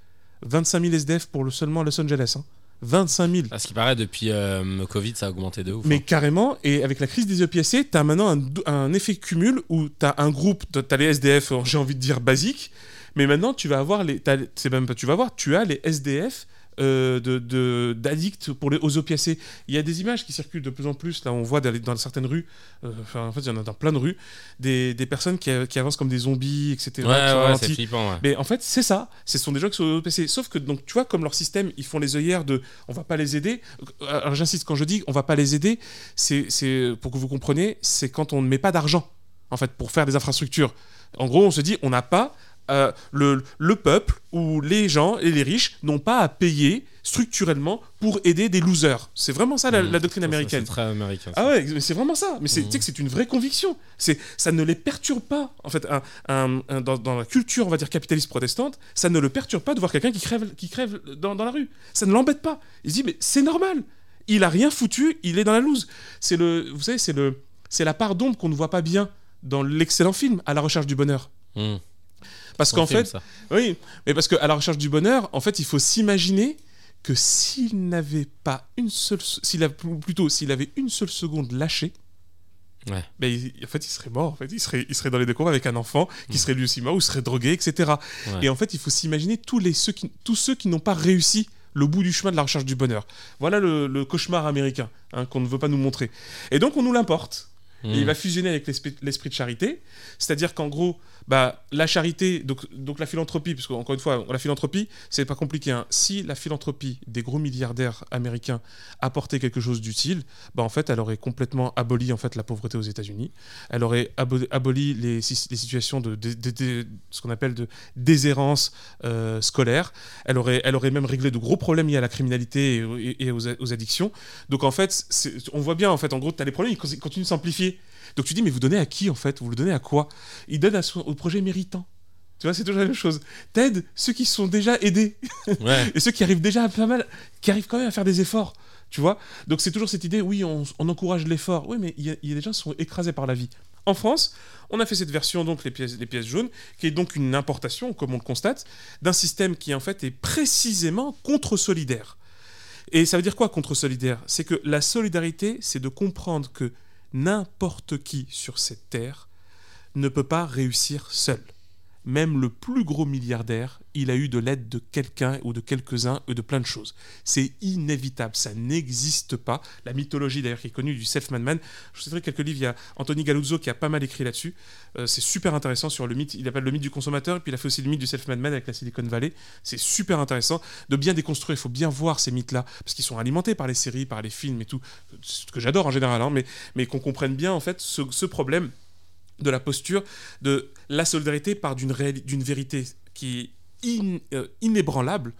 25 000 SDF pour le, seulement Los Angeles. hein. 25 000. À ce qui paraît, depuis euh, le Covid, ça a augmenté de ouf. Mais hein. carrément, et avec la crise des opiacés, t'as maintenant un, dou- un effet cumul où t'as un groupe, t'as t'as les SDF, j'ai envie de dire basiques, mais maintenant tu vas avoir les, c'est même pas tu vas voir, tu as les SDF euh, de d'addicts pour les aux opiacés. Il y a des images qui circulent de plus en plus. Là, on voit dans, certaines rues, euh, enfin en fait il y en a dans plein de rues, des, des personnes qui, qui avancent comme des zombies, etc. Ouais, ouais, c'est flippant. ouais. Mais en fait, c'est ça. Ce sont des gens qui sont au PC. Sauf que, donc, tu vois, comme leur système, ils font les œillères de on va pas les aider. Euh, Alors, j'insiste, quand je dis on va pas les aider, c'est, c'est pour que vous compreniez, c'est quand on ne met pas d'argent, en fait, pour faire des infrastructures. En gros, on se dit on n'a pas. Euh, le, le peuple ou les gens et les riches n'ont pas à payer structurellement pour aider des losers. C'est vraiment ça la, Mmh. la doctrine américaine. C'est très américain. ça. Ah ouais, mais c'est vraiment ça. Mais c'est, tu sais que c'est une vraie conviction. C'est, ça ne les perturbe pas. En fait, un, un- un- dans, dans la culture, on va dire capitaliste protestante, ça ne le perturbe pas de voir quelqu'un qui crève, qui crève dans, dans la rue. Ça ne l'embête pas. Il se dit, mais c'est normal. Il a rien foutu, il est dans la loose. C'est le, vous savez, c'est le, c'est la part d'ombre qu'on ne voit pas bien dans l'excellent film À la recherche du bonheur. Mmh. Parce qu'en fait, ça. oui, mais parce qu'à la recherche du bonheur, en fait, il faut s'imaginer que s'il n'avait pas une seule, se- s'il a, plutôt s'il avait une seule seconde lâché, Ouais. ben, il- en fait, il serait mort. En fait, il serait, il serait dans les décombres avec un enfant qui serait lui aussi mort ou serait drogué, etc. Ouais. Et en fait, il faut s'imaginer tous les ceux qui, tous ceux qui n'ont pas réussi le bout du chemin de la recherche du bonheur. Voilà le, le cauchemar américain hein, qu'on ne veut pas nous montrer. Et donc, on nous l'importe. Et Mmh. il va fusionner avec l'esprit l'esprit de charité. C'est-à-dire qu'en gros, bah, la charité, donc, donc la philanthropie, parce qu'encore une fois, la philanthropie, c'est pas compliqué. hein. Si la philanthropie des gros milliardaires américains apportait quelque chose d'utile, bah, en fait, elle aurait complètement aboli en fait, la pauvreté aux États-Unis. Elle aurait abo- aboli les, si- les situations de, ce qu'on appelle de déshérence euh, scolaire. Elle aurait, elle aurait même réglé de gros problèmes liés à la criminalité et, aux, addictions. Donc en fait, on voit bien, en fait, en gros, tu as les problèmes, ils con- continuent de s'amplifier. Donc tu dis, mais vous donnez à qui, en fait? Vous le donnez à quoi? Il donne à son- au projet méritant. Tu vois, c'est toujours la même chose. T'aides ceux qui sont déjà aidés Ouais. et ceux qui arrivent déjà à pas mal, qui arrivent quand même à faire des efforts. Tu vois? Donc c'est toujours cette idée, oui, on, on encourage l'effort. Oui, mais il y, a- y a des gens qui sont écrasés par la vie. En France, on a fait cette version, donc les pièces, les pièces jaunes, qui est donc une importation, comme on le constate, d'un système qui en fait est précisément contre-solidaire. Et ça veut dire quoi contre-solidaire? C'est que la solidarité, c'est de comprendre que n'importe qui sur cette terre ne peut pas réussir seul. Même le plus gros milliardaire, il a eu de l'aide de quelqu'un ou de quelques-uns et de plein de choses. C'est inévitable, ça n'existe pas. La mythologie d'ailleurs qui est connue du self-made man, je vous citerai quelques livres, il y a Anthony Galuzzo qui a pas mal écrit là-dessus. Euh, c'est super intéressant sur le mythe, il appelle le mythe du consommateur, et puis il a fait aussi le mythe du self-made man avec la Silicon Valley. C'est super intéressant de bien déconstruire, il faut bien voir ces mythes-là, parce qu'ils sont alimentés par les séries, par les films et tout, ce que j'adore en général, hein, mais, qu'on comprenne bien en fait ce problème de la posture de la solidarité par d'une vérité qui est in- euh, inébranlable.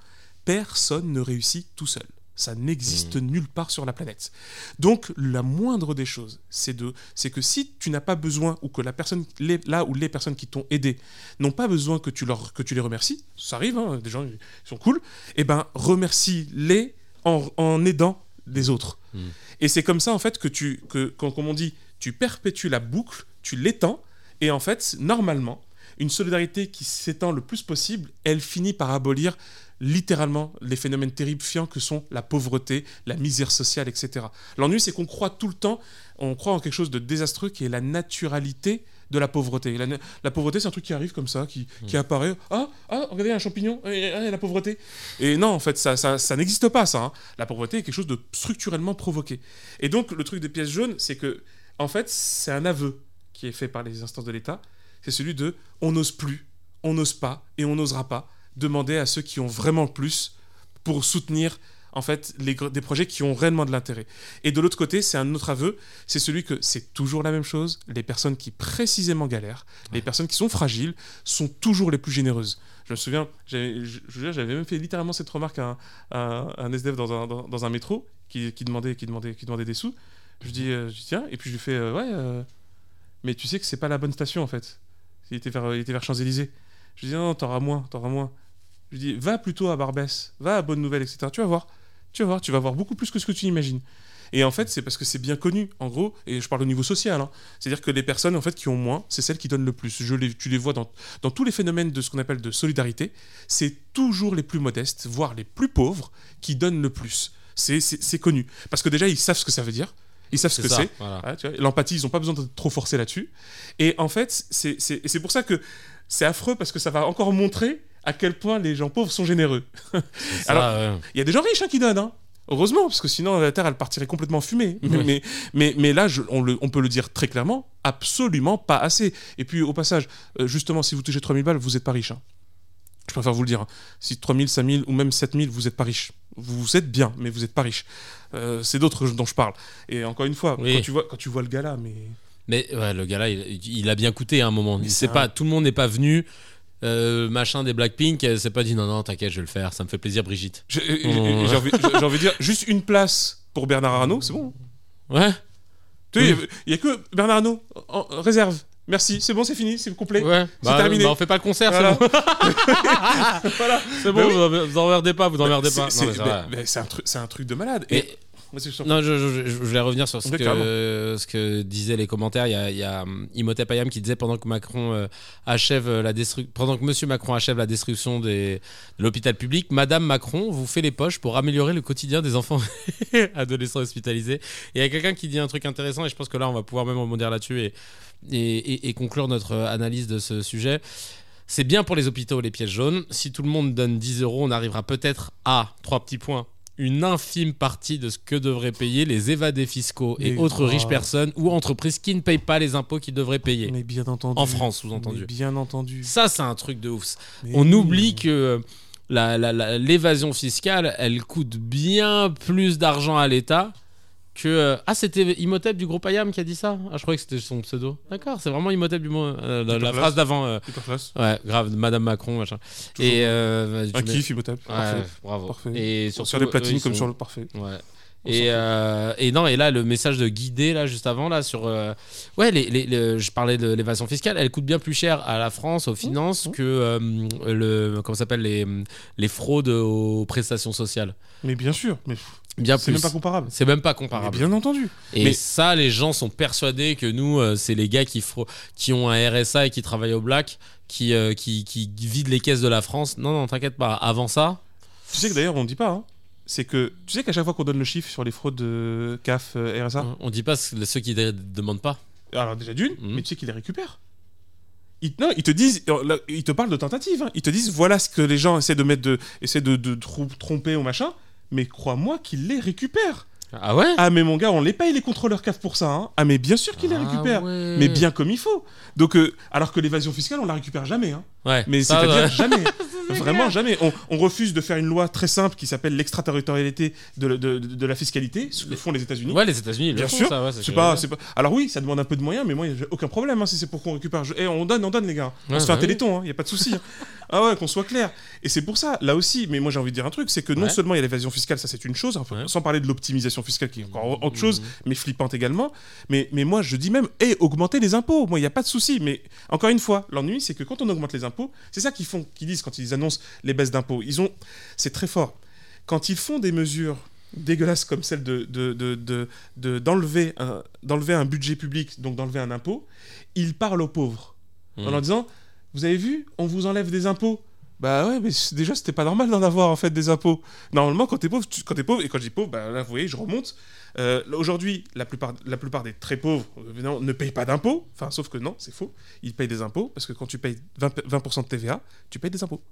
Personne ne réussit tout seul. Ça n'existe nulle part sur la planète. Donc, la moindre des choses, c'est de, c'est que si tu n'as pas besoin ou que la personne, les, là où les personnes qui t'ont aidé n'ont pas besoin que tu leur, que tu les remercies, ça arrive, hein, des gens ils sont cool, et ben remercie-les en, en aidant les autres. Et c'est comme ça en fait que tu, que, quand- comme on dit, tu perpétues la boucle, tu l'étends, et en fait, normalement, une solidarité qui s'étend le plus possible, elle finit par abolir littéralement les phénomènes terrifiants que sont la pauvreté, la misère sociale, etc. L'ennui, c'est qu'on croit tout le temps, on croit en quelque chose de désastreux qui est la naturalité de la pauvreté. La, la pauvreté, c'est un truc qui arrive comme ça, qui, qui apparaît. Ah, ah, regardez, un champignon, et, et- et la pauvreté. Et non, en fait, ça, ça, ça n'existe pas, ça. hein. La pauvreté est quelque chose de structurellement provoqué. Et donc, le truc des pièces jaunes, c'est que, en fait, c'est un aveu qui est fait par les instances de l'État. C'est celui de on n'ose plus, on n'ose pas et on n'osera pas demander à ceux qui ont vraiment le plus pour soutenir en fait, les, des projets qui ont réellement de l'intérêt. Et de l'autre côté, c'est un autre aveu, c'est celui que c'est toujours la même chose. Les personnes qui précisément galèrent, les personnes qui sont fragiles, sont toujours les plus généreuses. Je me souviens, j'avais- même fait littéralement cette remarque à un, à un SDF dans un, dans, dans un métro qui, qui demandait, qui, demandait, qui demandait des sous. Je dis, euh, je dis tiens, et puis je lui fais, euh, ouais, euh, mais tu sais que c'est pas la bonne station en fait. Il était vers, il était vers Champs-Élysées. Je lui dis, non, non, t'auras moins, t'auras moins. Je lui dis, va plutôt à Barbès, va à Bonne Nouvelle, etc. Tu vas voir, tu vas voir, tu vas voir beaucoup plus que ce que tu imagines. Et en fait, c'est parce que c'est bien connu, en gros, et je parle au niveau social. hein. C'est-à-dire que les personnes en fait qui ont moins, c'est celles qui donnent le plus. Je les, tu les vois dans, dans tous les phénomènes de ce qu'on appelle de solidarité. C'est toujours les plus modestes, voire les plus pauvres, qui donnent le plus. C'est- connu. Parce que déjà, ils savent ce que ça veut dire. Ils savent ce que c'est. voilà. L'empathie, ils n'ont pas besoin d'être trop forcés là-dessus. Et en fait, c'est pour ça que c'est affreux parce que ça va encore montrer à quel point les gens pauvres sont généreux. Ça, Alors, ouais. Il y a des gens riches hein, qui donnent, hein. Heureusement, parce que sinon la Terre, elle partirait complètement fumée. Mais, mais, mais, mais là, je- on, le- on peut le dire très clairement, absolument pas assez. Et puis, au passage, euh, justement, si vous touchez 3000 balles, vous n'êtes pas riche. hein. Je préfère vous le dire. Si 3000, 5000 ou même 7000, vous n'êtes pas riche. Vous êtes bien, mais vous n'êtes pas riche. Euh, c'est d'autres dont je parle. Et encore une fois, Oui. quand, tu vois, quand tu vois le gars là, mais... Mais ouais, le gars-là, il, il a bien coûté à un moment. Il sait pas, tout le monde n'est pas venu. euh, machin des Blackpink, elle s'est pas dit non, non, t'inquiète, je vais le faire, ça me fait plaisir, Brigitte. J'ai j'ai- Oh. j'ai envie, de dire, juste une place pour Bernard Arnault, c'est bon. Ouais, Tu sais, il n'y a que Bernard Arnault en, en réserve. Merci, c'est bon, c'est fini, c'est complet. ouais. Bah, terminé. bah, on fait pas le concert, Voilà. c'est bon. voilà. C'est bon, Bah oui. vous, vous emmerdez pas, vous emmerdez C'est- pas. c'est- c'est c'est un truc, c'est un truc de malade. Et Non, je, je- voulais revenir sur ce Ouais, que, carrément. ce que disaient les commentaires. Il y a, il y a hum, Imhotep Ayam qui disait pendant que Macron euh, achève euh, la destruction, pendant que Monsieur Macron achève la destruction des, de l'hôpital public, Madame Macron vous fait les poches pour améliorer le quotidien des enfants adolescents hospitalisés. Et il y a quelqu'un qui dit un truc intéressant et je pense que là on va pouvoir même rebondir là-dessus et, et, et- et conclure notre euh, analyse de ce sujet. C'est bien pour les hôpitaux les pièces jaunes. Si tout le monde donne 10 euros, on arrivera peut-être à trois petits points. Une infime partie de ce que devraient payer les évadés fiscaux et autres riches personnes ou entreprises qui ne payent pas les impôts qu'ils devraient payer. Mais bien entendu. En France, sous-entendu. Bien entendu. Ça, c'est un truc de ouf. Mais On oui. oublie que la- l'évasion fiscale, elle coûte bien plus d'argent à l'État que. euh, Ah, c'était Imhotep du groupe Ayam qui a dit ça? Ah, je croyais que c'était son pseudo. D'accord, c'est vraiment Imhotep du mot. euh, la, phrase d'avant. euh. Ouais, grave, Madame Macron, machin. Toujours. Et. euh, Un kiff, Imhotep. Ouais, Parfait. bravo. Parfait. Et Sur, les platines eux, ils comme sont- sur le parfait. Ouais. Et, euh, et non, et là, le message de guider, là, juste avant, là, sur. euh, ouais, les, les- le- je parlais de l'évasion fiscale, elle coûte bien plus cher à la France, aux finances, que euh, le. Comment s'appelle les, les fraudes aux prestations sociales. Mais bien sûr. Mais Bien c'est même pas comparable. C'est même pas Mais comparable. bien entendu. Et Mais- ça, les gens sont persuadés que nous, c'est les gars qui, qui ont un RSA et qui travaillent au black, qui, qui, qui vident les caisses de la France. Non, non, t'inquiète pas. Avant ça, Tu sais que d'ailleurs, on ne dit pas. hein, c'est que tu sais qu'à chaque fois qu'on donne le chiffre sur les fraudes de CAF, euh, RSA, on dit pas ce- ceux qui ne demandent pas. alors déjà d'une, Mhm. mais tu sais qu'ils les récupèrent. Ils, non, ils te disent, euh, ils te parlent de tentatives. hein. Ils te disent voilà ce que les gens essaient de mettre de, essaient de, tromper ou machin. Mais crois-moi qu'ils les récupèrent. Ah ouais? Ah mais mon gars, on les paye les contrôleurs CAF pour ça. hein. Ah mais bien sûr qu'ils les Ah récupèrent. ouais. Mais bien comme il faut. Donc euh, alors que l'évasion fiscale, on la récupère jamais. hein. Ouais. Mais c'est-à-dire jamais. Vraiment jamais. On, on refuse de faire une loi très simple qui s'appelle l'extraterritorialité de, de, de- de la fiscalité, ce que font les États-Unis. Ouais, les États-Unis, Bien font, sûr. ça, ouais, c'est que- pas, c'est pas. Alors oui, ça demande un peu de moyens, mais moi, j'ai aucun problème hein, si c'est pour qu'on récupère. Je- Eh, on donne, on donne les gars. On Ouais, se fait un bah téléthon, il y a pas de souci. hein. ah ouais, qu'on soit clair. Et c'est pour ça, là aussi. Mais moi, j'ai envie de dire un truc, c'est que non seulement il y a l'évasion fiscale, ça c'est une chose, enfin, sans parler de l'optimisation fiscale qui est encore autre chose, Mmh. mais flippante également. Mais, mais moi, je dis même, et augmenter les impôts. Moi, il n'y a pas de souci. Mais encore une fois, l'ennui, c'est que quand on augmente les impôts, c'est ça qu'ils font, qu'ils disent quand ils annoncent les baisses d'impôts. Ils ont, c'est très fort. Quand ils font des mesures dégueulasses comme celle de, de, de, de- de- d'enlever, un, d'enlever un budget public, donc d'enlever un impôt, ils parlent aux pauvres en Mm. leur disant, vous avez vu, on vous enlève des impôts. Bah ouais, mais déjà c'était pas normal d'en avoir en fait des impôts. Normalement, quand t'es pauvre, tu, quand t'es pauvre et quand je dis pauvre, bah là vous voyez, je remonte. Euh, Aujourd'hui, la plupart, la plupart des très pauvres euh, évidemment, ne payent pas d'impôts. Enfin, sauf que non, c'est faux. Ils payent des impôts parce que quand tu payes 20%, 20 de TVA, tu payes des impôts.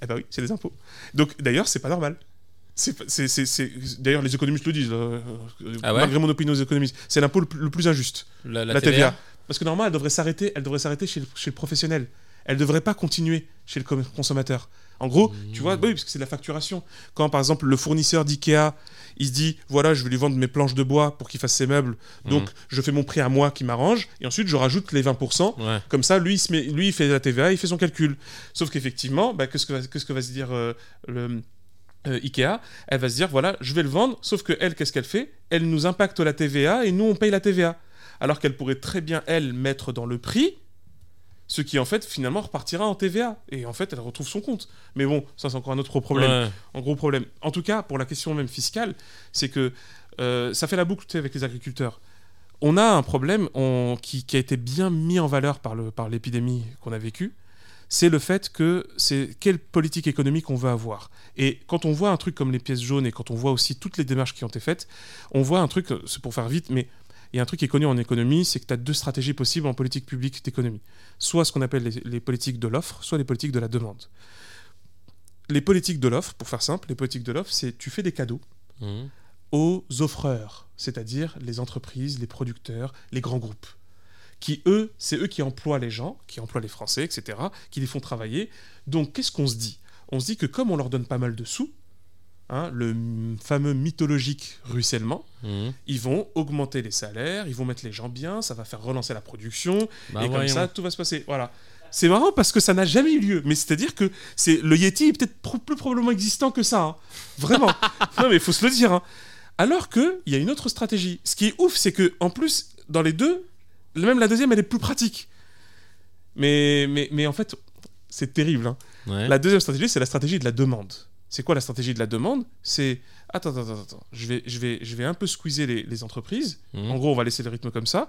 Eh bah oui, c'est des impôts. Donc d'ailleurs, c'est pas normal. D'ailleurs, les économistes le disent, euh, Ah ouais malgré mon opinion aux économistes. C'est l'impôt le, plus- le plus injuste La, la, TVA. Parce que normalement, elle devrait s'arrêter, elle devrait s'arrêter chez le, chez le professionnel. Elle devrait pas continuer chez le consommateur. En gros, tu vois, bah oui, parce que c'est de la facturation. Quand par exemple le fournisseur d'IKEA, il se dit voilà, je vais lui vendre mes planches de bois pour qu'il fasse ses meubles, donc je fais mon prix à moi qui m'arrange, et ensuite je rajoute les 20%. Ouais. Comme ça, lui il, se met- lui, il fait la TVA, il fait son calcul. Sauf qu'effectivement, bah, qu'est-ce que, va- qu'est-ce que va se dire euh, le. euh, Ikea, elle va se dire voilà, je vais le vendre, sauf que elle, qu'est-ce qu'elle fait? Elle nous impacte la TVA et nous on paye la TVA. Alors qu'elle pourrait très bien, elle, mettre dans le prix ce qui en fait finalement repartira en TVA. Et en fait, elle retrouve son compte. Mais bon, ça c'est encore un autre problème. Ouais. Un gros problème. En tout cas, pour la question même fiscale, c'est que euh, ça fait la boucle avec les agriculteurs. On a un problème on- qui, qui a été bien mis en valeur par le- par l'épidémie qu'on a vécue. C'est le fait que c'est quelle politique économique on veut avoir. Et quand on voit un truc comme les pièces jaunes et quand on voit aussi toutes les démarches qui ont été faites, on voit un truc, c'est pour faire vite, mais il y a un truc qui est connu en économie, c'est que tu as deux stratégies possibles en politique publique d'économie. Soit ce qu'on appelle les, les politiques de l'offre, soit les politiques de la demande. Les politiques de l'offre, pour faire simple, les politiques de l'offre, c'est tu fais des cadeaux Mhm. aux offreurs, c'est-à-dire les entreprises, les producteurs, les grands groupes, qui eux, c'est eux qui emploient les gens, qui emploient les Français, etc., qui les font travailler. Donc qu'est-ce qu'on se dit? On se dit que comme on leur donne pas mal de sous, hein, le fameux mythologique ruissellement, Mhm. ils vont augmenter les salaires, ils vont mettre les gens bien, ça va faire relancer la production, Bah, et comme voyons. ça, tout va se passer. Voilà. C'est marrant parce que ça n'a jamais eu lieu. Mais c'est-à-dire que c'est le Yeti est peut-être pro- plus probablement existant que ça. hein. Vraiment. non, mais il faut se le dire. hein. Alors qu'il y a une autre stratégie. Ce qui est ouf, c'est que en plus, dans les deux, même la deuxième, elle est plus pratique. Mais, mais, mais en fait, c'est terrible. Ouais. La deuxième stratégie, c'est la stratégie de la demande. C'est quoi la stratégie de la demande? C'est attends, attends, attends. Je vais, je vais, je vais un peu squeezer les, les entreprises. Mhm. En gros, on va laisser le rythme comme ça.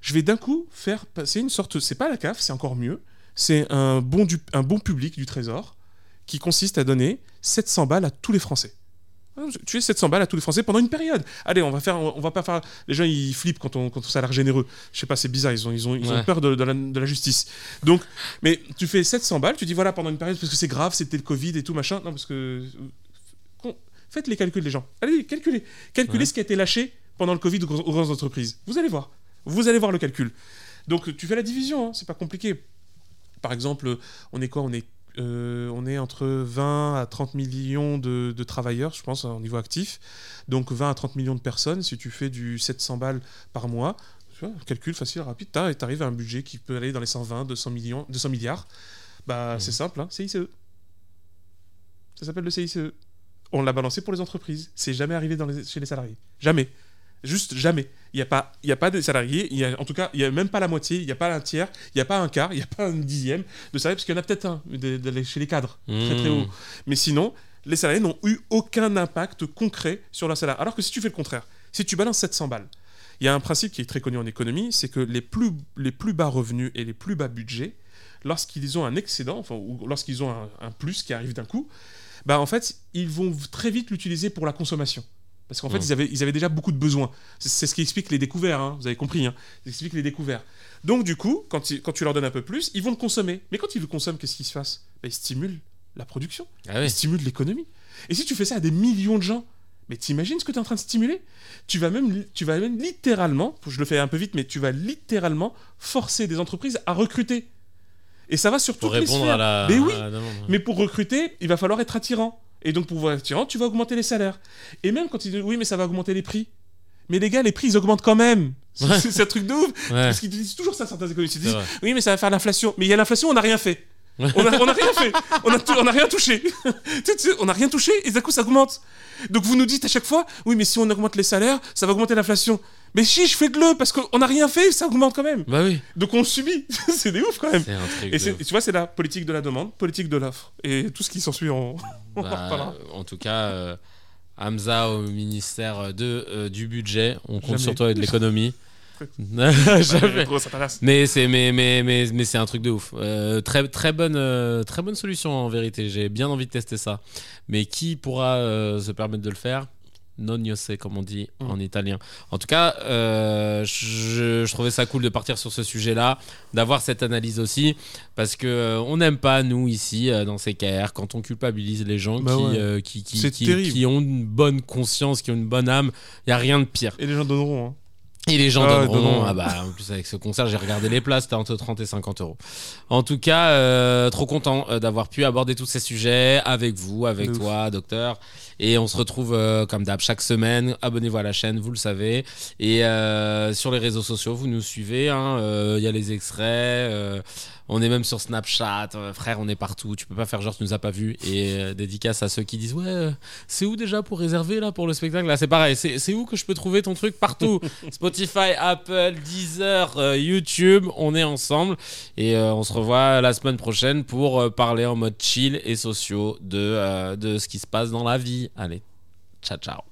Je vais d'un coup faire passer une sorte. C'est pas la CAF, c'est encore mieux. C'est un bon, du, un bon public du Trésor qui consiste à donner 700 balles à tous les Français. Tu es 700 balles à tous les Français pendant une période. Allez, on va faire, on va pas faire. Les gens ils flippent quand on, quand on a l'air généreux. Je sais pas, c'est bizarre. Ils ont, ils ont, ils ont peur de, de la, de la justice. Donc, mais tu fais 700 balles. Tu dis voilà pendant une période parce que c'est grave, c'était le Covid et tout machin. Non parce que Con- faites les calculs les gens. Allez, calculez, calculez Ouais. ce qui a été lâché pendant le Covid aux grandes entreprises. Vous allez voir. Vous allez voir le calcul. Donc tu fais la division. hein, c'est pas compliqué. Par exemple, on est quoi? On est euh, on est entre 20 à 30 millions de, de travailleurs, je pense, au niveau actif. Donc 20 à 30 millions de personnes. Si tu fais du 700 balles par mois, tu vois, calcul facile, rapide, tu arrives à un budget qui peut aller dans les 120, 200 millions, 200 milliards. Bah, c'est simple, hein, CICE. Ça s'appelle le CICE. On l'a balancé pour les entreprises. C'est jamais arrivé dans les- chez les salariés. Jamais. Juste jamais. Il n'y a, pas- y a pas de salariés, il y a, en tout cas, il n'y a même pas la moitié, il n'y a pas un tiers, il n'y a pas un quart, il n'y a pas un dixième de salariés, parce qu'il y en a peut-être un de- de- chez les cadres, très très Mmh. haut. Mais sinon, les salariés n'ont eu aucun impact concret sur leur salaire. Alors que si tu fais le contraire, si tu balances 700 balles, il y a un principe qui est très connu en économie, c'est que les plus, les plus bas revenus et les plus bas budgets, lorsqu'ils ont un excédent, enfin, ou lorsqu'ils ont un, un plus qui arrive d'un coup, bah en fait, ils vont très vite l'utiliser pour la consommation. Parce qu'en fait, Mm. ils, avaient, ils avaient déjà beaucoup de besoins. C'est ce qui explique les découverts, hein, vous avez compris. Hein, ça explique les découverts. Donc, du coup, quand, ils- quand tu leur donnes un peu plus, ils vont le consommer. Mais quand ils le consomment, qu'est-ce qui se passe? Bah, Ils stimulent la production, Ah oui. ils stimulent l'économie. Et si tu fais ça à des millions de gens, mais t'imagines ce que tu es en train de stimuler? Tu vas, même, tu vas même littéralement, je le fais un peu vite, mais tu vas littéralement forcer des entreprises à recruter. Et ça va sur Pour toutes les répondre sphères. à la. Mais oui, à la mais pour recruter, il va falloir être attirant. Et donc, pour pouvoir être attirant, tu vas augmenter les salaires. Et même quand ils disent oui, mais ça va augmenter les prix. Mais les gars, les prix, ils augmentent quand même. C'est Ouais. c'est un truc de ouf. Ouais. Parce qu'ils disent toujours ça, certains économistes. Ils disent oui, mais ça va faire l'inflation. Mais il y a l'inflation, on n'a rien fait. On a, on a rien fait. On a, tout- on a rien touché. On n'a rien touché et d'un coup, ça augmente. Donc, vous nous dites à chaque fois oui, mais si on augmente les salaires, ça va augmenter l'inflation. Mais chiche, faites-le parce qu'on n'a rien fait, ça augmente quand même. Bah oui. Donc, on subit. c'est des ouf quand même. C'est un truc. Et de tu vois, c'est la politique de la demande, politique de l'offre. Et tout ce qui s'ensuit en. on en Bah, reparlera. en tout cas, euh, Hamza au ministère de, euh, du budget, on compte Jamais. sur toi et de l'économie. Mais c'est mais mais mais mais c'est un truc de ouf. Euh, très très bonne euh, très bonne solution en vérité. J'ai bien envie de tester ça. Mais qui pourra euh, se permettre de le faire? Non sais comme on dit Mm. en italien. En tout cas, euh, je, je trouvais ça cool de partir sur ce sujet-là, d'avoir cette analyse aussi, parce que euh, on n'aime pas nous ici euh, dans ces KR quand on culpabilise les gens Bah qui, ouais. qui qui ont une bonne conscience, qui ont une bonne âme. Il y a rien de pire. Et les gens donneront. hein. Et les gens Ah, donneront. Ah bah, en plus, avec ce concert, j'ai regardé les places, c'était entre 30 et 50 euros. En tout cas, euh, trop content euh, d'avoir pu aborder tous ces sujets avec vous, avec ouf. toi, docteur. Et on se retrouve euh, comme d'hab chaque semaine. Abonnez-vous à la chaîne, vous le savez. Et euh, sur les réseaux sociaux, vous nous suivez. hein. Euh, Il y a les extraits. On est même sur Snapchat. Euh, frère, on est partout. Tu peux pas faire genre tu nous as pas vu. Et euh, dédicace à ceux qui disent Ouais, euh, c'est où déjà pour réserver là pour le spectacle? Là, c'est pareil. C'est où que je peux trouver ton truc Partout? Spotify, Apple, Deezer, YouTube. On est ensemble. Et on se revoit la semaine prochaine pour parler en mode chill et sociaux de, de ce qui se passe dans la vie. Allez, ciao, ciao.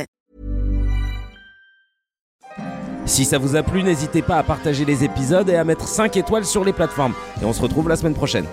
Si ça vous a plu, n'hésitez pas à partager les épisodes et à mettre 5 étoiles sur les plateformes. Et on se retrouve la semaine prochaine.